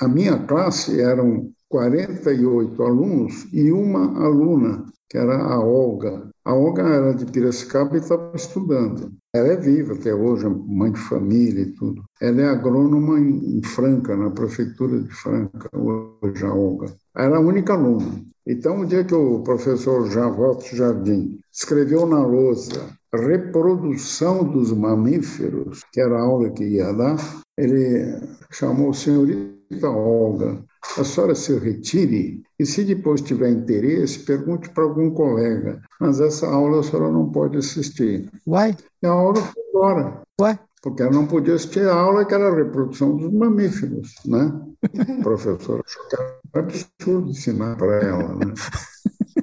S5: A minha classe eram 48 alunos e uma aluna, que era a Olga. A Olga era de Piracicaba e estava estudando. Ela é viva até hoje, mãe de família e tudo. Ela é agrônoma em Franca, na prefeitura de Franca, hoje a Olga. Era a única aluna. Então, o dia que o professor Javoto Jardim escreveu na lousa reprodução dos mamíferos, que era a aula que ia dar, ele chamou senhorita Olga, a senhora se retire e se depois tiver interesse, pergunte para algum colega. Mas essa aula a senhora não pode assistir.
S1: Uai?
S5: E a aula foi embora.
S1: Uai?
S5: Porque ela não podia assistir a aula que era a reprodução dos mamíferos, né? O professor achou que era absurdo ensinar para ela, né?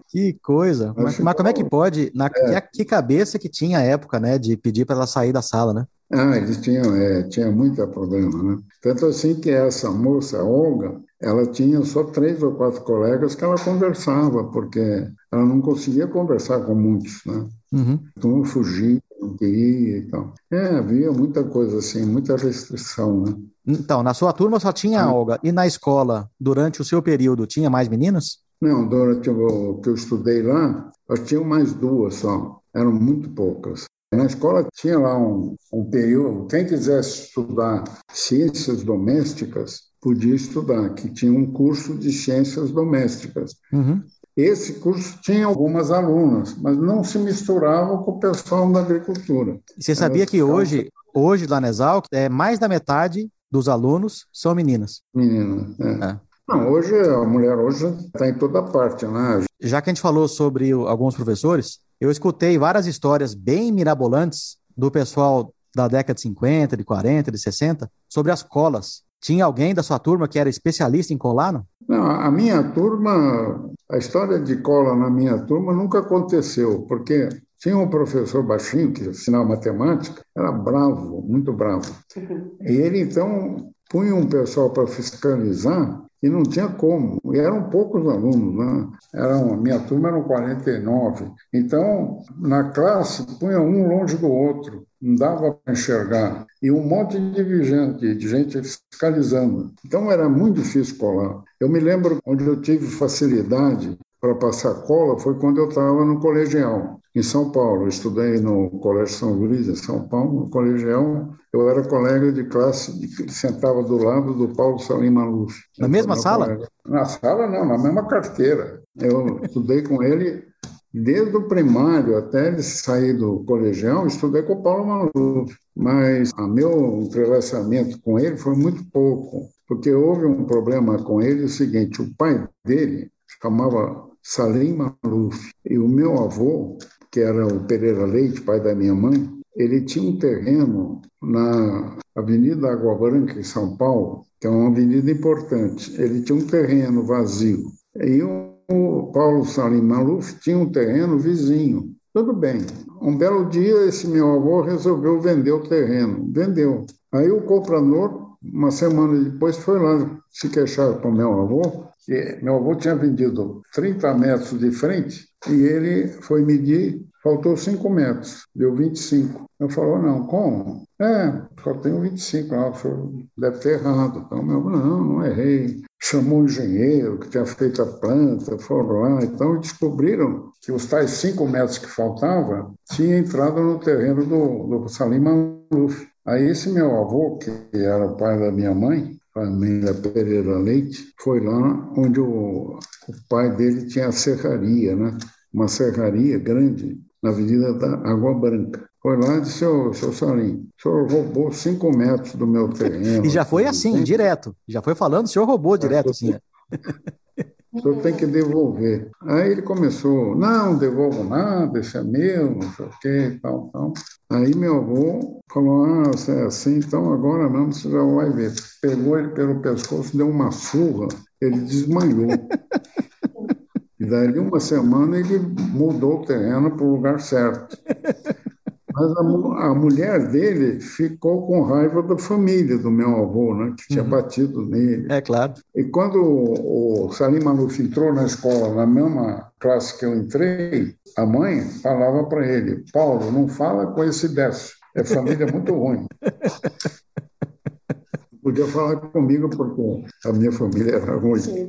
S1: Que coisa. Mas, mas, como é que pode? Na, é. Que, que, cabeça que tinha a época, né? De pedir para ela sair da sala, né?
S5: Ah, eles tinham, é, tinha muito problema, né? Tanto assim que essa moça, Olga, ela tinha só três ou quatro colegas que ela conversava, porque ela não conseguia conversar com muitos, né? Uhum. Então fugia, não queria e tal. É, havia muita coisa assim, muita restrição, né?
S1: Então, na sua turma só tinha a. Olga. E na escola, durante o seu período, tinha mais meninas?
S5: Não, durante o que eu estudei lá, nós tínhamos mais duas só, eram muito poucas. Na escola tinha lá um, um período, quem quisesse estudar ciências domésticas, podia estudar, que tinha um curso de ciências domésticas. Uhum. Esse curso tinha algumas alunas, mas não se misturava com o pessoal da agricultura.
S1: E você sabia que hoje, hoje lá na Exalc, é mais da metade dos alunos são meninas?
S5: Meninas, é. é. Não, hoje a mulher hoje está em toda parte, né?
S1: Já que a gente falou sobre alguns professores, eu escutei várias histórias bem mirabolantes do pessoal da década de 50, de 40, de 60, sobre as colas. Tinha alguém da sua turma que era especialista em colar, não?
S5: Não, a minha turma, a história de cola na minha turma nunca aconteceu, porque tinha um professor baixinho que ensinava matemática, era bravo, muito bravo. E ele então punha um pessoal para fiscalizar e não tinha como. E eram poucos alunos, né? Eram, minha turma eram 49. Então, na classe, punha um longe do outro. não dava para enxergar. E um monte de gente, de gente fiscalizando. Então era muito difícil colar. Eu me lembro onde eu tive facilidade para passar cola foi quando eu estava no colegial, em São Paulo. Estudei no Colégio São Luís, em São Paulo. No colegial, eu era colega de classe, que sentava do lado do Paulo Salim Maluf.
S1: Na mesma sala?
S5: Colega. Na sala, não, na mesma carteira. Eu estudei com ele desde o primário até ele sair do colegial, estudei com o Paulo Maluf. Mas o meu entrelaçamento com ele foi muito pouco, porque houve um problema com ele, o seguinte, o pai dele chamava Salim Maluf. E o meu avô, que era o Pereira Leite, pai da minha mãe, ele tinha um terreno na Avenida Água Branca, em São Paulo, que é uma avenida importante. Ele tinha um terreno vazio. E o Paulo Salim Maluf tinha um terreno vizinho. Tudo bem. Um belo dia, esse meu avô resolveu vender o terreno. Vendeu. Aí o comprador, uma semana depois, foi lá se queixar com meu avô que meu avô tinha vendido 30 metros de frente e ele foi medir, faltou 5 metros, deu 25. Eu falou, não, como? É, só tenho 25. Não, o senhor deve ter errado. Então, meu não, não errei. Chamou um engenheiro que tinha feito a planta, foram lá. Então, descobriram que os tais 5 metros que faltavam tinham entrado no terreno do, do Salim Maluf. Aí esse meu avô, que era o pai da minha mãe, família Pereira Leite, foi lá onde o, o pai dele tinha a serraria, né? uma serraria grande na Avenida da Água Branca. Foi lá e disse, ô, seu Salim, o senhor roubou cinco metros do meu terreno.
S1: E já foi assim, direto. Já foi falando, o senhor roubou direto, assim.
S5: O senhor tem que devolver. Aí ele começou, não, devolvo nada, esse é meu, não sei o quê, tal, tal. Aí meu avô falou, ah, se é assim, então agora não, você já vai ver. Pegou ele pelo pescoço, deu uma surra, ele desmanhou. Daí uma semana ele mudou o terreno para o lugar certo. Mas a, a, mulher dele ficou com raiva da família do meu avô, né, que tinha uhum. batido nele.
S1: É claro.
S5: E quando o, o Salim Maluf entrou na escola, na mesma classe que eu entrei, a mãe falava para ele: Paulo, não fala com esse Décio, é família muito ruim. Podia falar comigo porque a minha família era ruim. Sim,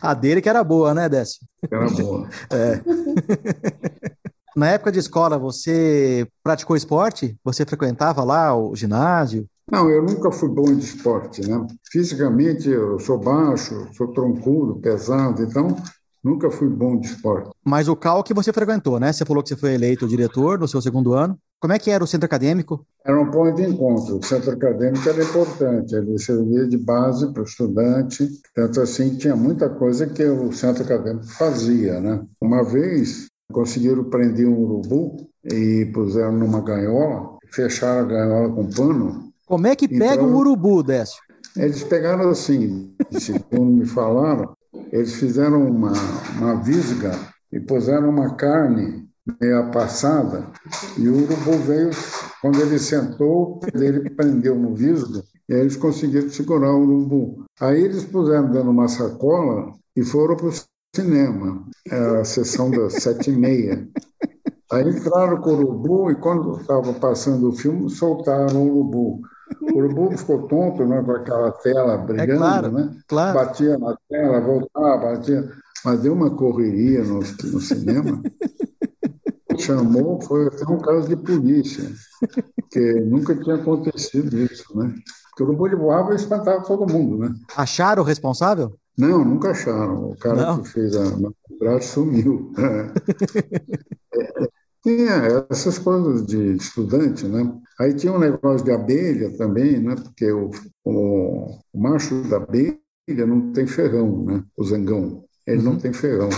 S1: a dele que era boa, né, Décio?
S5: Era boa.
S1: é. Na época de escola, você praticou esporte? Você frequentava lá o ginásio?
S5: Não, eu nunca fui bom de esporte, né? Fisicamente eu sou baixo, sou troncudo, pesado, então nunca fui bom de esporte.
S1: Mas o CAL que você frequentou, né? Você falou que você foi eleito diretor no seu segundo ano. Como é que era o centro acadêmico?
S5: Era um ponto de encontro. O centro acadêmico era importante, ele servia de base para o estudante. Tanto assim, tinha muita coisa que o centro acadêmico fazia, né? Uma vez, Conseguiram prender um urubu e puseram numa gaiola, fecharam a gaiola com pano.
S1: Como é que pega então, um urubu, Décio?
S5: Eles pegaram assim, segundo me falaram, eles fizeram uma, uma visga e puseram uma carne meia passada e o urubu veio, quando ele sentou, ele prendeu no visgo e aí eles conseguiram segurar o urubu. Aí eles puseram dentro de uma sacola e foram para o cinema, era a sessão das sete e meia. Aí entraram com o urubu e quando estava passando o filme, soltaram o urubu. O urubu ficou tonto né, com aquela tela brigando, é claro, né?
S1: Claro.
S5: Batia na tela, voltava, batia. Mas deu uma correria no, no cinema. Chamou, foi até um caso de polícia, porque nunca tinha acontecido isso, né? Porque o urubu de voava e espantava todo mundo, né?
S1: Acharam o responsável?
S5: Não, nunca acharam. O cara Não. que fez a maquiagem sumiu. É. Tinha essas coisas de estudante, né? Aí tinha um negócio de abelha também, né? Porque o, o, o macho da abelha não tem ferrão, né? O zangão. Ele uhum. não tem ferrão,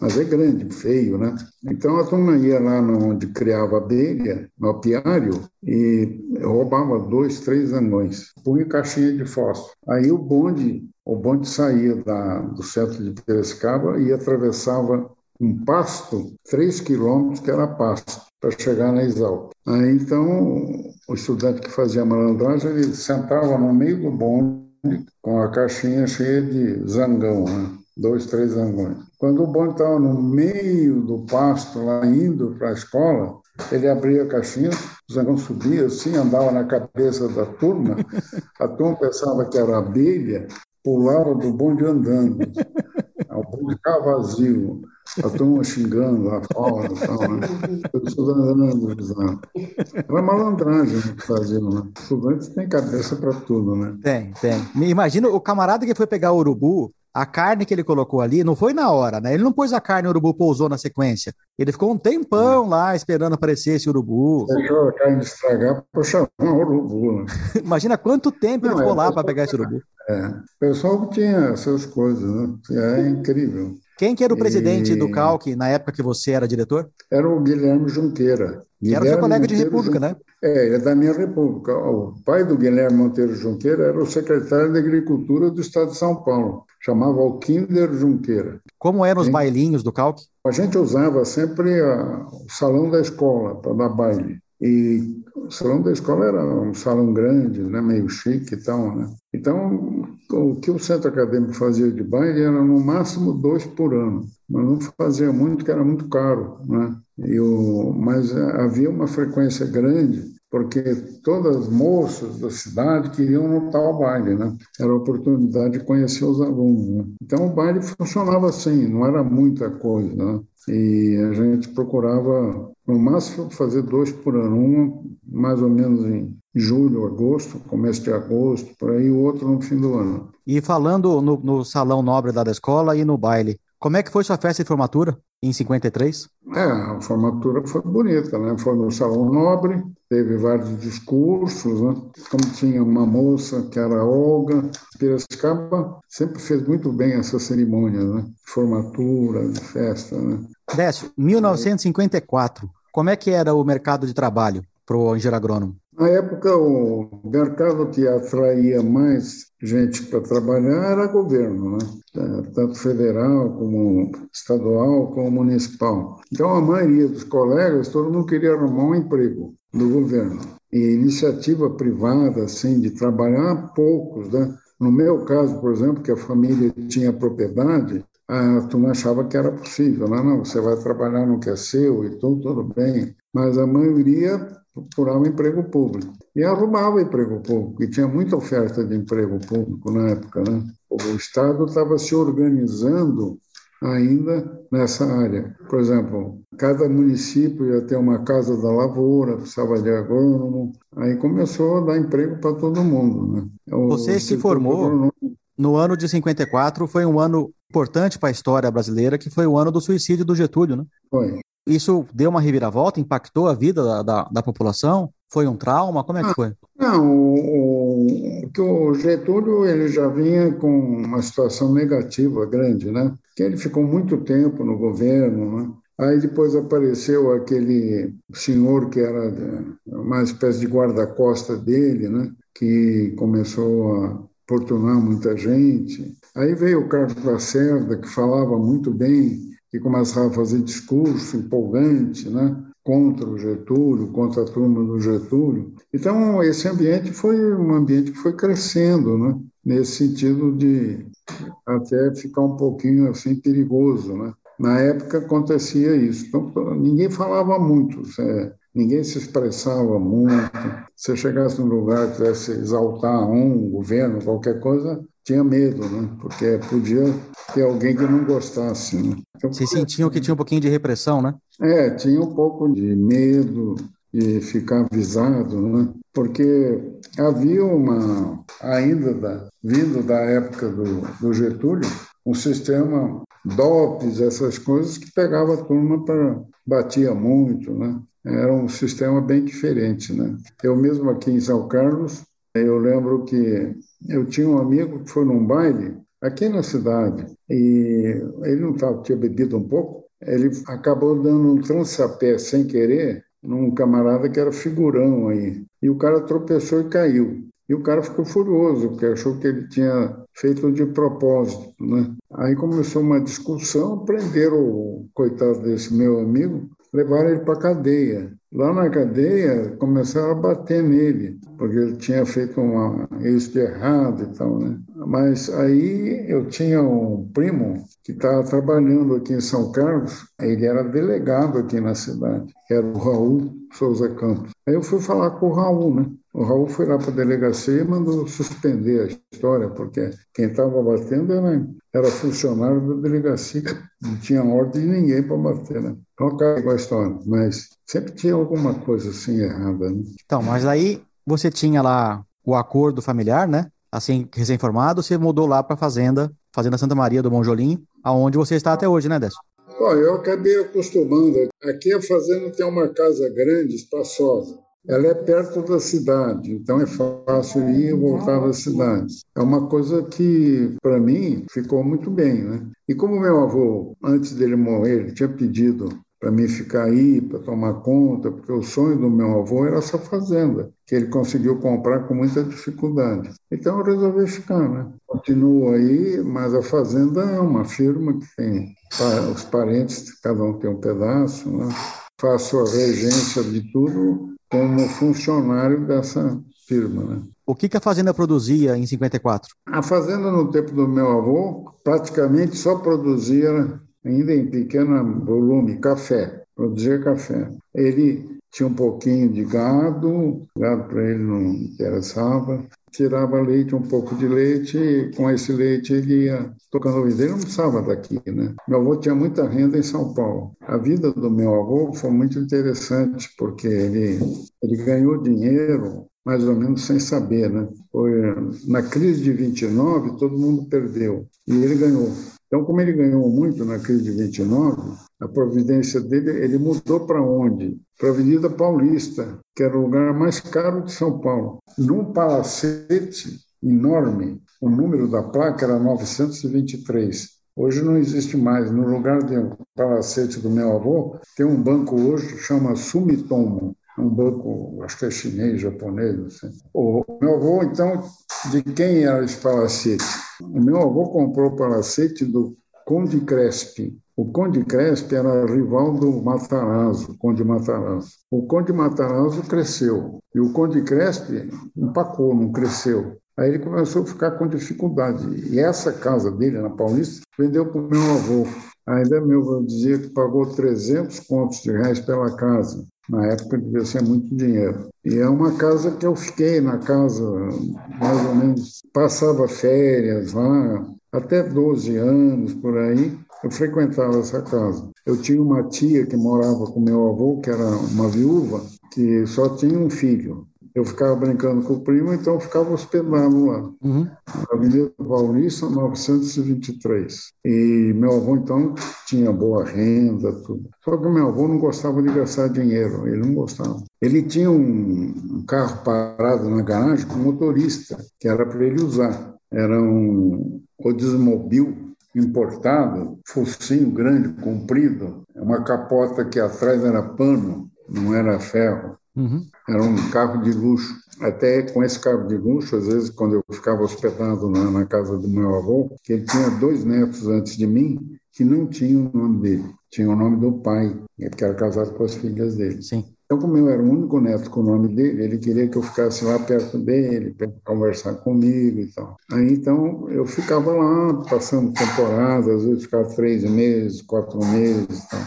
S5: mas é grande, feio, né? Então a turma ia lá onde criava abelha, no apiário, e roubava dois, três anões, punha caixinha de fósforo. Aí o bonde o bonde saía da, do centro de Piracicaba e atravessava um pasto, três quilômetros, que era pasto, para chegar na Exalc. Aí, então, o estudante que fazia malandragem, ele sentava no meio do bonde com a caixinha cheia de zangão, né? dois, três zangões. Quando o bonde estava no meio do pasto, lá indo para a escola, Ele abria a caixinha, o zangão subia assim, andava na cabeça da turma, a turma pensava que era abelha, pulava do bonde andando. O bonde ficava vazio, a turma xingando lá fora e tal, né? Pessoas andando, Era malandragem que faziam, né? Estudantes têm cabeça para tudo, né?
S1: Tem, tem. Imagina o camarada que foi pegar o urubu, a carne que ele colocou ali não foi na hora, né? Ele não pôs a carne, o urubu pousou na sequência. Ele ficou um tempão lá esperando aparecer esse urubu.
S5: Deixou a carne estragar para chamar o urubu. Né?
S1: Imagina quanto tempo não, ele ficou é, lá para pegar esse urubu.
S5: É, o pessoal tinha essas coisas, né? É incrível.
S1: Quem que era o presidente e... do CALC na época que você era diretor?
S5: Era o Guilherme Junqueira.
S1: Que era seu colega de República, né?
S5: É, ele é da minha República. O pai do Guilherme Monteiro Junqueira era o secretário de Agricultura do Estado de São Paulo. Chamava Alquinder Junqueira.
S1: Como eram os bailinhos do CALC?
S5: A gente usava sempre a, o salão da escola para dar baile. E o salão da escola era um salão grande, né, meio chique e tal, né? Então, o que o centro acadêmico fazia de baile era no máximo dois por ano, mas não fazia muito, porque era muito caro, né? E o, mas havia uma frequência grande porque todas as moças da cidade queriam no tal baile, né? Era a oportunidade de conhecer os alunos. Né? Então o baile funcionava assim, não era muita coisa, né? E a gente procurava, no máximo, fazer dois por ano, um mais ou menos em julho, agosto, começo de agosto, por aí, o outro no fim do ano.
S1: E falando no, no salão nobre da escola e no baile, como é que foi sua festa de formatura em 53?
S5: É, a formatura foi bonita, né? Foi no Salão Nobre, teve vários discursos, né? Como tinha uma moça que era Olga, Piracicaba sempre fez muito bem essa cerimônia, né? Formatura, de festa, né?
S1: Décio, 1954, como é que era o mercado de trabalho para o engenheiro agrônomo?
S5: Na época, o mercado que atraía mais gente para trabalhar era governo, né? Tanto federal como estadual como municipal. Então, a maioria dos colegas, todo mundo queria arrumar um emprego no governo. E iniciativa privada, assim, de trabalhar, poucos, né? No meu caso, por exemplo, que a família tinha propriedade, a turma achava que era possível. Não, né? não, você vai trabalhar no que é seu e tudo, tudo bem. Mas a maioria procurar um emprego público. E arrumava emprego público, e tinha muita oferta de emprego público na época. Né? O Estado estava se organizando ainda nessa área. Por exemplo, cada município ia ter uma casa da lavoura, precisava de agrônomo, aí começou a dar emprego para todo mundo. Né?
S1: O Você se formou no ano de 54, foi um ano importante para a história brasileira, que foi o ano do suicídio do Getúlio, né?
S5: Foi.
S1: Isso deu uma reviravolta, impactou a vida da, da, da população? Foi um trauma? Como é que ah, foi?
S5: Não, o, o, o Getúlio ele já vinha com uma situação negativa grande, né? Que ele ficou muito tempo no governo, né? Aí depois apareceu aquele senhor que era uma espécie de guarda-costa dele, né? Que começou a importunar muita gente. Aí veio o Carlos Lacerda, que falava muito bem que começava a fazer discurso empolgante, né? contra o Getúlio, contra a turma do Getúlio. Então, esse ambiente foi um ambiente que foi crescendo, né? nesse sentido de até ficar um pouquinho assim perigoso. Né? Na época acontecia isso. Então, ninguém falava muito, é, ninguém se expressava muito. Se chegasse num lugar que quisesse exaltar um governo, qualquer coisa, tinha medo, né? porque podia ter alguém que não gostasse. Né?
S1: Então, Vocês sentiam que tinha um pouquinho de repressão, né?
S5: É, tinha um pouco de medo de ficar avisado, né? porque havia uma, ainda da, vindo da época do, do Getúlio, um sistema DOPS, essas coisas que pegava a turma para batia muito, né? Era um sistema bem diferente, né? Eu mesmo aqui em São Carlos, eu lembro que eu tinha um amigo que foi num baile aqui na cidade e ele não tava, tinha bebido um pouco, ele acabou dando um trançapé sem querer num camarada que era figurão aí. E o cara tropeçou e caiu. E o cara ficou furioso, porque achou que ele tinha feito de propósito. Né? Aí começou uma discussão, prenderam o coitado desse meu amigo, levaram ele para a cadeia. Lá na cadeia, começaram a bater nele, porque ele tinha feito uma, isso de errado e tal, né? Mas aí eu tinha um primo que estava trabalhando aqui em São Carlos, ele era delegado aqui na cidade, era o Raul Souza Campos. Aí eu fui falar com o Raul, né? O Raul foi lá para a delegacia e mandou suspender a história, porque quem estava batendo era, era funcionário da delegacia, não tinha ordem de ninguém para bater, né? Então acabou a história, mas sempre tinha alguma coisa assim errada, né?
S1: Então, mas aí você tinha lá o acordo familiar, né? Assim, recém-formado, você mudou lá para a fazenda, Fazenda Santa Maria do Monjolim, aonde você está até hoje, né, Décio?
S5: Bom, eu acabei acostumando. Aqui a fazenda tem uma casa grande, espaçosa. Ela é perto da cidade, então é fácil ir e voltar da cidade. É uma coisa que, para mim, ficou muito bem. Né? E como meu avô, antes dele morrer, ele tinha pedido para mim ficar aí, para tomar conta, porque o sonho do meu avô era essa fazenda, que ele conseguiu comprar com muita dificuldade. Então eu resolvi ficar, né? Continuo aí, mas a fazenda é uma firma que tem os parentes, cada um tem um pedaço, né? Faço a regência de tudo como funcionário dessa firma, né?
S1: O que, que a fazenda produzia em 54?
S5: A fazenda, no tempo do meu avô, praticamente só produzia ainda em pequeno volume, café, produzia café. Ele tinha um pouquinho de gado, gado para ele não interessava, tirava leite, um pouco de leite, e com esse leite ele ia tocando a vida. Ele não precisava daqui, né? Meu avô tinha muita renda em São Paulo. A vida do meu avô foi muito interessante, porque ele, ele ganhou dinheiro mais ou menos sem saber, né? Foi na crise de 29, todo mundo perdeu e ele ganhou. Então, como ele ganhou muito na crise de 29, a providência dele, ele mudou para onde? Para a Avenida Paulista, que era o lugar mais caro de São Paulo. Num palacete enorme, o número da placa era 923. Hoje não existe mais. No lugar de um palacete do meu avô, tem um banco hoje que chama Sumitomo um banco, acho que é chinês, japonês, não sei. O meu avô, então, de quem era esse palacete? O meu avô comprou palacete do Conde Crespi. O Conde Crespi era rival do Matarazzo, Conde Matarazzo. O Conde Matarazzo cresceu e o Conde Crespi empacou, não cresceu. Aí ele começou a ficar com dificuldade. E essa casa dele, na Paulista, vendeu para o meu avô. Ainda meu avô dizia que pagou 300 contos de reais pela casa. Na época devia ser muito dinheiro. E é uma casa que eu fiquei na casa, mais ou menos, passava férias lá, até 12 anos por aí, eu frequentava essa casa. Eu tinha uma tia que morava com meu avô, que era uma viúva, que só tinha um filho eu ficava brincando com o primo, então eu ficava hospedado lá. Uhum. Avenida Paulista, 923. E meu avô, então, tinha boa renda, tudo. Só que meu avô não gostava de gastar dinheiro, ele não gostava. Ele tinha um, um carro parado na garagem com motorista, que era para ele usar. Era um Oldsmobile importado, focinho grande, comprido, uma capota que atrás era pano, não era ferro. Uhum. Era um carro de luxo. Até com esse carro de luxo, às vezes, quando eu ficava hospedado na, na casa do meu avô, que ele tinha dois netos antes de mim que não tinham o nome dele, tinha o nome do pai, que era casado com as filhas dele.
S1: Sim.
S5: Então, como eu era o único neto com o nome dele, ele queria que eu ficasse lá perto dele, para conversar comigo e tal. Aí, então, eu ficava lá, passando temporadas, às vezes ficava três meses, quatro meses e tal.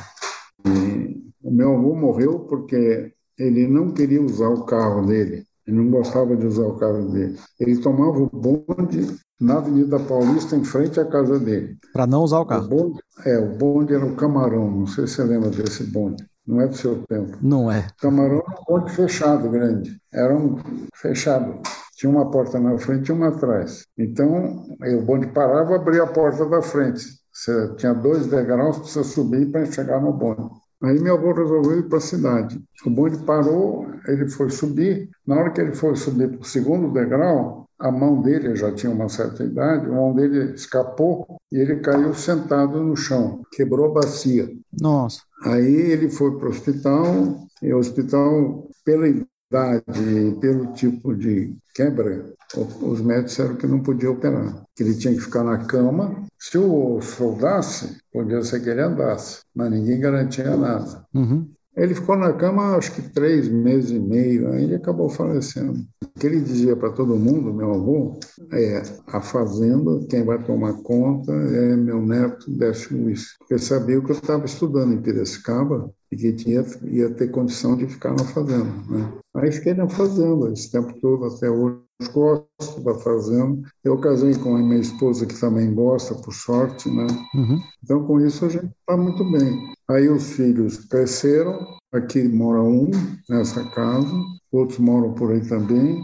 S5: E o meu avô morreu porque ele não queria usar o carro dele, ele não gostava de usar o carro dele. Ele tomava o bonde na Avenida Paulista, em frente à casa dele.
S1: Para não usar o carro?
S5: O bonde, é, o bonde era o Camarão, não sei se você lembra desse bonde. Não é do seu tempo.
S1: Não é.
S5: O Camarão era um bonde fechado, grande. Era um fechado. Tinha uma porta na frente e uma atrás. Então, o bonde parava, abria a porta da frente. Você tinha dois degraus para você subir para chegar no bonde. Aí meu avô resolveu ir para a cidade. O bonde parou, ele foi subir. Na hora que ele foi subir para o segundo degrau, a mão dele já tinha uma certa idade, a mão dele escapou e ele caiu sentado no chão, quebrou a bacia.
S1: Nossa.
S5: Aí ele foi para o hospital, e o hospital, pela idade, pelo tipo de quebra, os médicos disseram que não podia operar, que ele tinha que ficar na cama. Se o soldasse, podia ser que ele andasse, mas ninguém garantia nada. Uhum. Ele ficou na cama acho que três meses e meio, aí ele acabou falecendo. O que ele dizia para todo mundo, meu avô, é a fazenda, quem vai tomar conta é meu neto Décio Luiz. Porque sabia que eu estava estudando em Piracicaba e que tinha, ia ter condição de ficar na fazenda. Né? Aí fiquei na fazenda esse tempo todo, até hoje gosto da fazenda. Eu casei com a minha esposa que também gosta, por sorte, né? Uhum. Então, com isso, a gente está muito bem. Aí os filhos cresceram, aqui mora um nessa casa, outros moram por aí também.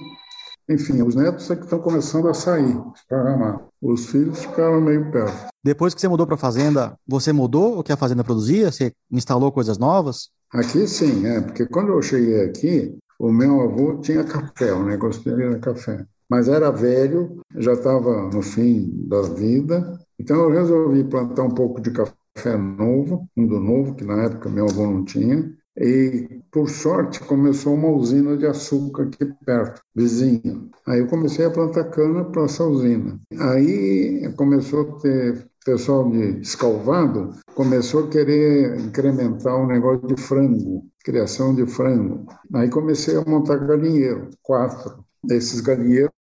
S5: Enfim, os netos é que estão começando a sair, esparramar. Os filhos ficaram meio perto.
S1: Depois que você mudou para a fazenda, você mudou o que a fazenda produzia? Você instalou coisas novas?
S5: Aqui sim, é, porque quando eu cheguei aqui, o meu avô tinha café, o negócio dele era café. Mas era velho, já estava no fim da vida, então eu resolvi plantar um pouco de café novo, um do novo, que na época meu avô não tinha, e, por sorte, começou uma usina de açúcar aqui perto, vizinha. Aí eu comecei a plantar cana para essa usina. Aí começou a ter pessoal de escalvado, começou a querer incrementar o um negócio de frango, criação de frango. Aí comecei a montar galinheiro, quatro desses galinheiros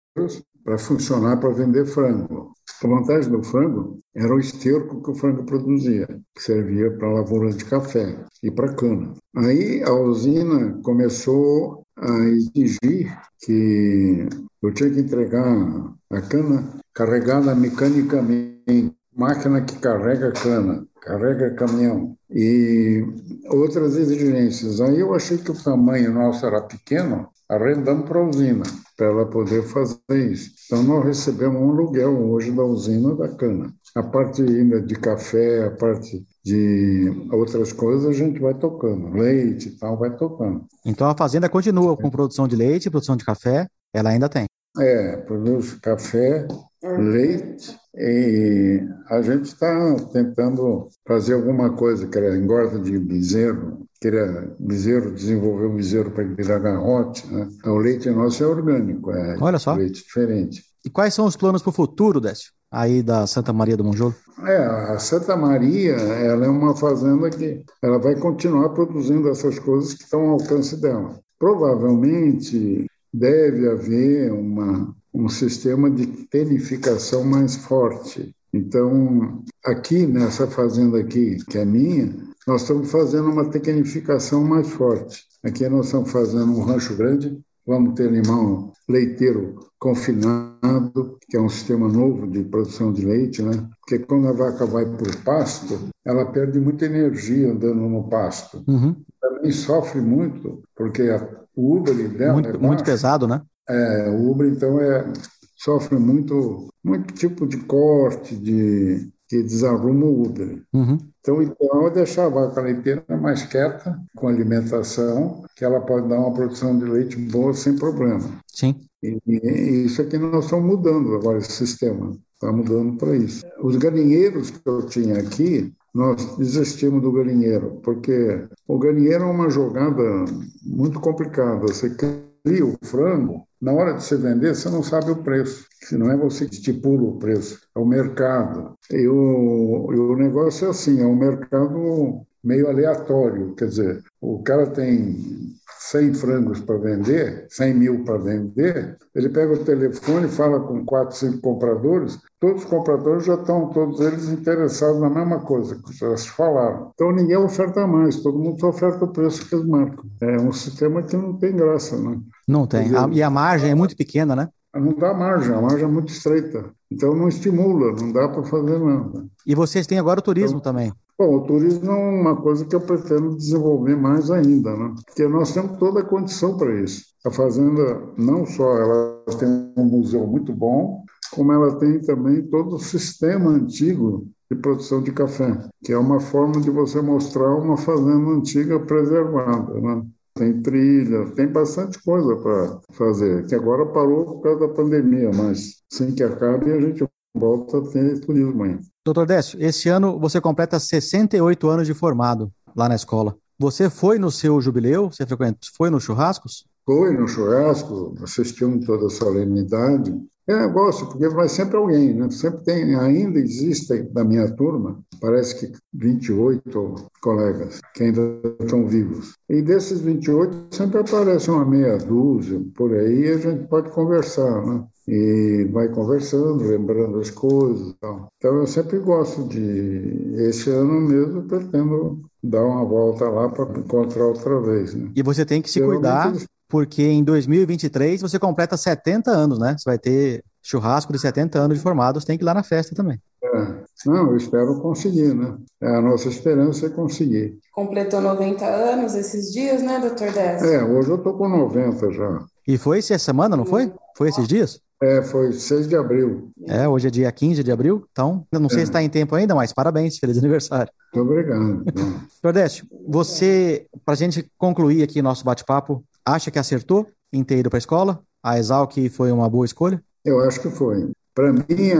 S5: para funcionar para vender frango. A vantagem do frango era o esterco que o frango produzia, que servia para a lavoura de café e para cana. Aí a usina começou a exigir que eu tinha que entregar a cana carregada mecanicamente, máquina que carrega cana, carrega caminhão e outras exigências. Aí eu achei que o tamanho nosso era pequeno, arrendamos para a usina, para ela poder fazer isso. Então, nós recebemos um aluguel hoje da usina da cana. A parte ainda de café, a parte de outras coisas, a gente vai tocando. Leite e tal, vai tocando.
S1: Então, a fazenda continua com produção de leite, produção de café, ela ainda tem.
S5: É, produz café, leite e a gente está tentando fazer alguma coisa, que era engorda de bezerro, queria bezerro, desenvolver o bezerro para virar garrote. Né? O leite nosso é orgânico, é
S1: Olha só.
S5: leite diferente.
S1: E quais são os planos para o futuro, Décio, aí da Santa Maria do Monjolo?
S5: É, a Santa Maria, ela é uma fazenda que ela vai continuar produzindo essas coisas que estão ao alcance dela. Provavelmente deve haver uma, um sistema de tenificação mais forte. Então, aqui nessa fazenda aqui, que é minha, nós estamos fazendo uma tecnificação mais forte. Aqui nós estamos fazendo um rancho grande, vamos ter animal leiteiro confinado, que é um sistema novo de produção de leite, né? Porque quando a vaca vai para o pasto, ela perde muita energia andando no pasto. Uhum. Também sofre muito, porque a, o Uber dela
S1: muito,
S5: é
S1: muito pesado, né?
S5: É, o Uber então é sofre muito, muito tipo de corte, de que desarruma o útero. Uhum. Então, o ideal é deixar a vaca leiteira mais quieta, com alimentação, que ela pode dar uma produção de leite boa sem problema.
S1: Sim.
S5: E, e isso aqui nós estamos mudando agora, esse sistema. Está mudando para isso. Os galinheiros que eu tinha aqui, nós desistimos do galinheiro, porque o galinheiro é uma jogada muito complicada. Você cria o frango, na hora de você vender, você não sabe o preço. Se não é você que estipula o preço, é o mercado. E o, e o negócio é assim, é um mercado meio aleatório. Quer dizer, o cara tem 100 frangos para vender, 100 mil para vender, ele pega o telefone, fala com quatro, cinco compradores, todos os compradores já estão, todos eles interessados na mesma coisa, que já se falaram. Então ninguém oferta mais, todo mundo só oferta o preço que eles marcam. É um sistema que não tem graça, né?
S1: Não tem. Dizer, e a margem é muito pequena, né?
S5: Não dá margem, a margem é muito estreita. Então não estimula, não dá para fazer nada.
S1: E vocês têm agora o turismo então, também.
S5: Bom, o turismo é uma coisa que eu pretendo desenvolver mais ainda, né? Porque nós temos toda a condição para isso. A fazenda não só ela tem um museu muito bom, como ela tem também todo o sistema antigo de produção de café, que é uma forma de você mostrar uma fazenda antiga preservada, né? Tem trilha, tem bastante coisa para fazer, que agora parou por causa da pandemia, mas sem que acabe a gente volta a ter turismo ainda.
S1: Doutor Décio, esse ano você completa 68 anos de formado lá na escola. Você foi no seu jubileu? Você frequentou? Foi nos churrascos?
S5: Foi no churrasco, assistimos toda a solenidade. É, gosto, porque vai sempre alguém, né? Sempre tem, ainda existe da minha turma, parece que 28 colegas que ainda estão vivos. E desses 28, sempre aparece uma meia dúzia, por aí, e a gente pode conversar, né? E vai conversando, lembrando as coisas. Tal. Então, eu sempre gosto de. Esse ano mesmo, pretendo dar uma volta lá para encontrar outra vez. Né?
S1: E você tem que se cuidar, porque em 2023 você completa 70 anos, né? Você vai ter churrasco de 70 anos de formados, tem que ir lá na festa também.
S5: É. Não, eu espero conseguir, né? É a nossa esperança é conseguir.
S6: Completou 90 anos esses dias, né, doutor Décio?
S5: É, hoje eu estou com 90 já.
S1: E foi essa semana, não foi? Foi esses dias?
S5: É, foi 6 de abril.
S1: É, hoje é dia 15 de abril, então não sei é. se está em tempo ainda, mas parabéns, feliz aniversário.
S5: Muito obrigado.
S1: Doutor Décio, você, para a gente concluir aqui nosso bate-papo, acha que acertou em ter ido para a escola? A Exalc foi uma boa escolha?
S5: Eu acho que foi. Para mim,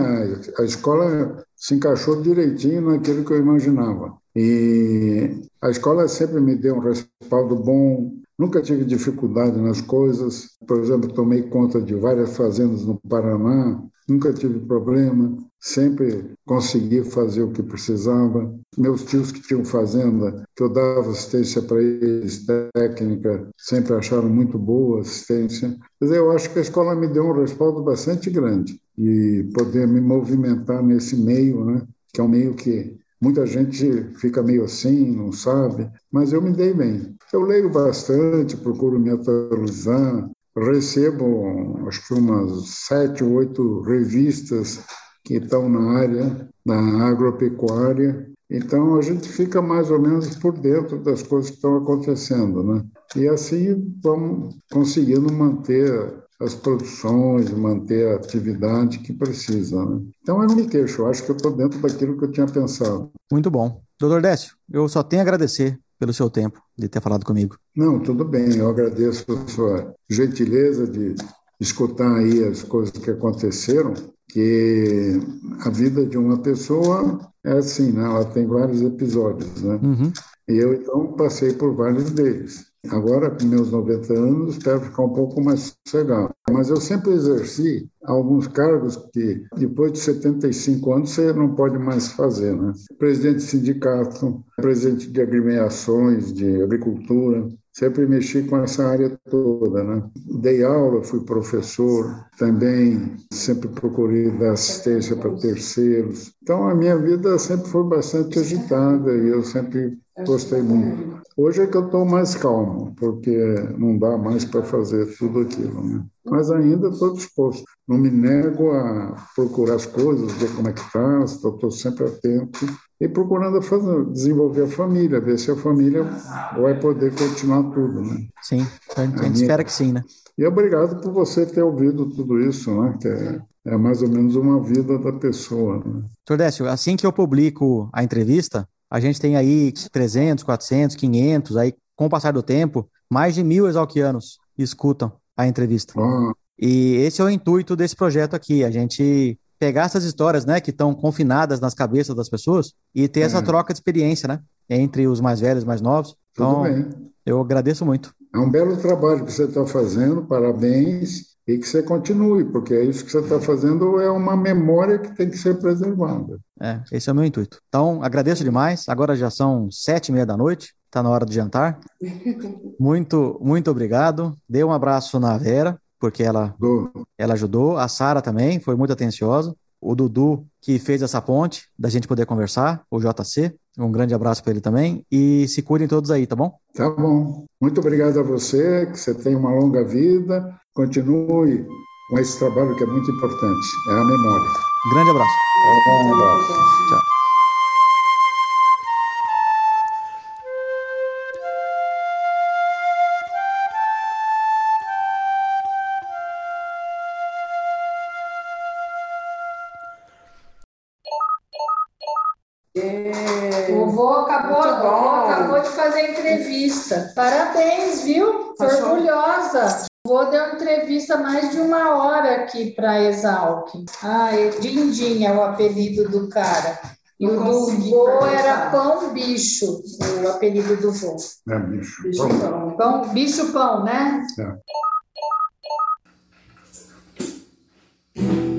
S5: a, a escola se encaixou direitinho naquilo que eu imaginava. E a escola sempre me deu um respaldo bom, nunca tive dificuldade nas coisas. Por exemplo, tomei conta de várias fazendas no Paraná, nunca tive problema, sempre consegui fazer o que precisava. Meus tios que tinham fazenda, que eu dava assistência para eles, técnica, sempre acharam muito boa assistência. Dizer, eu acho que a escola me deu um respaldo bastante grande e poder me movimentar nesse meio, né? que é um meio que muita gente fica meio assim, não sabe, mas eu me dei bem. Eu leio bastante, procuro me atualizar, recebo acho que umas sete, oito revistas que estão na área da agropecuária. Então a gente fica mais ou menos por dentro das coisas que estão acontecendo, né? E assim vamos conseguindo manter as produções, manter a atividade que precisa. Né? Então eu não me queixo, acho que eu estou dentro daquilo que eu tinha pensado.
S1: Muito bom. Doutor Décio, eu só tenho a agradecer pelo seu tempo de ter falado comigo.
S5: Não, tudo bem. Eu agradeço a sua gentileza de escutar aí as coisas que aconteceram, que a vida de uma pessoa é assim, né? Ela tem vários episódios, né?
S1: Uhum.
S5: E eu então passei por vários deles. Agora, com meus 90 anos, espero ficar um pouco mais sossegado. Mas eu sempre exerci alguns cargos que, depois de 75 anos, você não pode mais fazer. Né? Presidente de sindicato, presidente de agremiações de agricultura, sempre mexi com essa área toda, né? Dei aula, fui professor, também sempre procurei dar assistência para terceiros. Então a minha vida sempre foi bastante agitada e eu sempre gostei muito. Hoje é que eu estou mais calmo, porque não dá mais para fazer tudo aquilo, né? Mas ainda estou disposto. Não me nego a procurar as coisas, ver como é que está, estou sempre atento e procurando fazer, desenvolver a família, ver se a família vai poder continuar tudo, né?
S1: Sim, a gente, a gente espera que sim, né?
S5: E obrigado por você ter ouvido tudo isso, né? Que é, é mais ou menos uma vida da pessoa. Né?
S1: Doutor Décio, assim que eu publico a entrevista, a gente tem aí 300, 400, 500, aí com o passar do tempo, mais de mil exalquianos escutam a entrevista.
S5: Ah.
S1: E esse é o intuito desse projeto aqui, a gente pegar essas histórias, né, que estão confinadas nas cabeças das pessoas e ter é. essa troca de experiência, né, entre os mais velhos e mais novos. Então, eu agradeço muito.
S5: É um belo trabalho que você está fazendo, parabéns, e que você continue, porque é isso que você está fazendo, é uma memória que tem que ser preservada.
S1: É, esse é o meu intuito. Então, agradeço demais. Agora já são sete e meia da noite, está na hora de jantar. Muito, muito obrigado. Dê um abraço na Vera porque ela, ela ajudou. A Sara também foi muito atenciosa. O Dudu, que fez essa ponte da gente poder conversar, o JC. Um grande abraço para ele também. E se cuidem todos aí, tá bom?
S5: Tá bom. Muito obrigado a você, que você tenha uma longa vida. Continue com esse trabalho que é muito importante, é a memória.
S1: Grande abraço.
S5: Um abraço.
S1: Tchau.
S7: Entrevista. Parabéns, viu? Tô orgulhosa. Vou dar uma entrevista mais de uma hora aqui para Exalc. Ah, Dindinha é o apelido do cara. E o do vô era pão bicho, o apelido do vô.
S5: É, bicho.
S7: Bicho pão. pão. Bicho pão, né? É.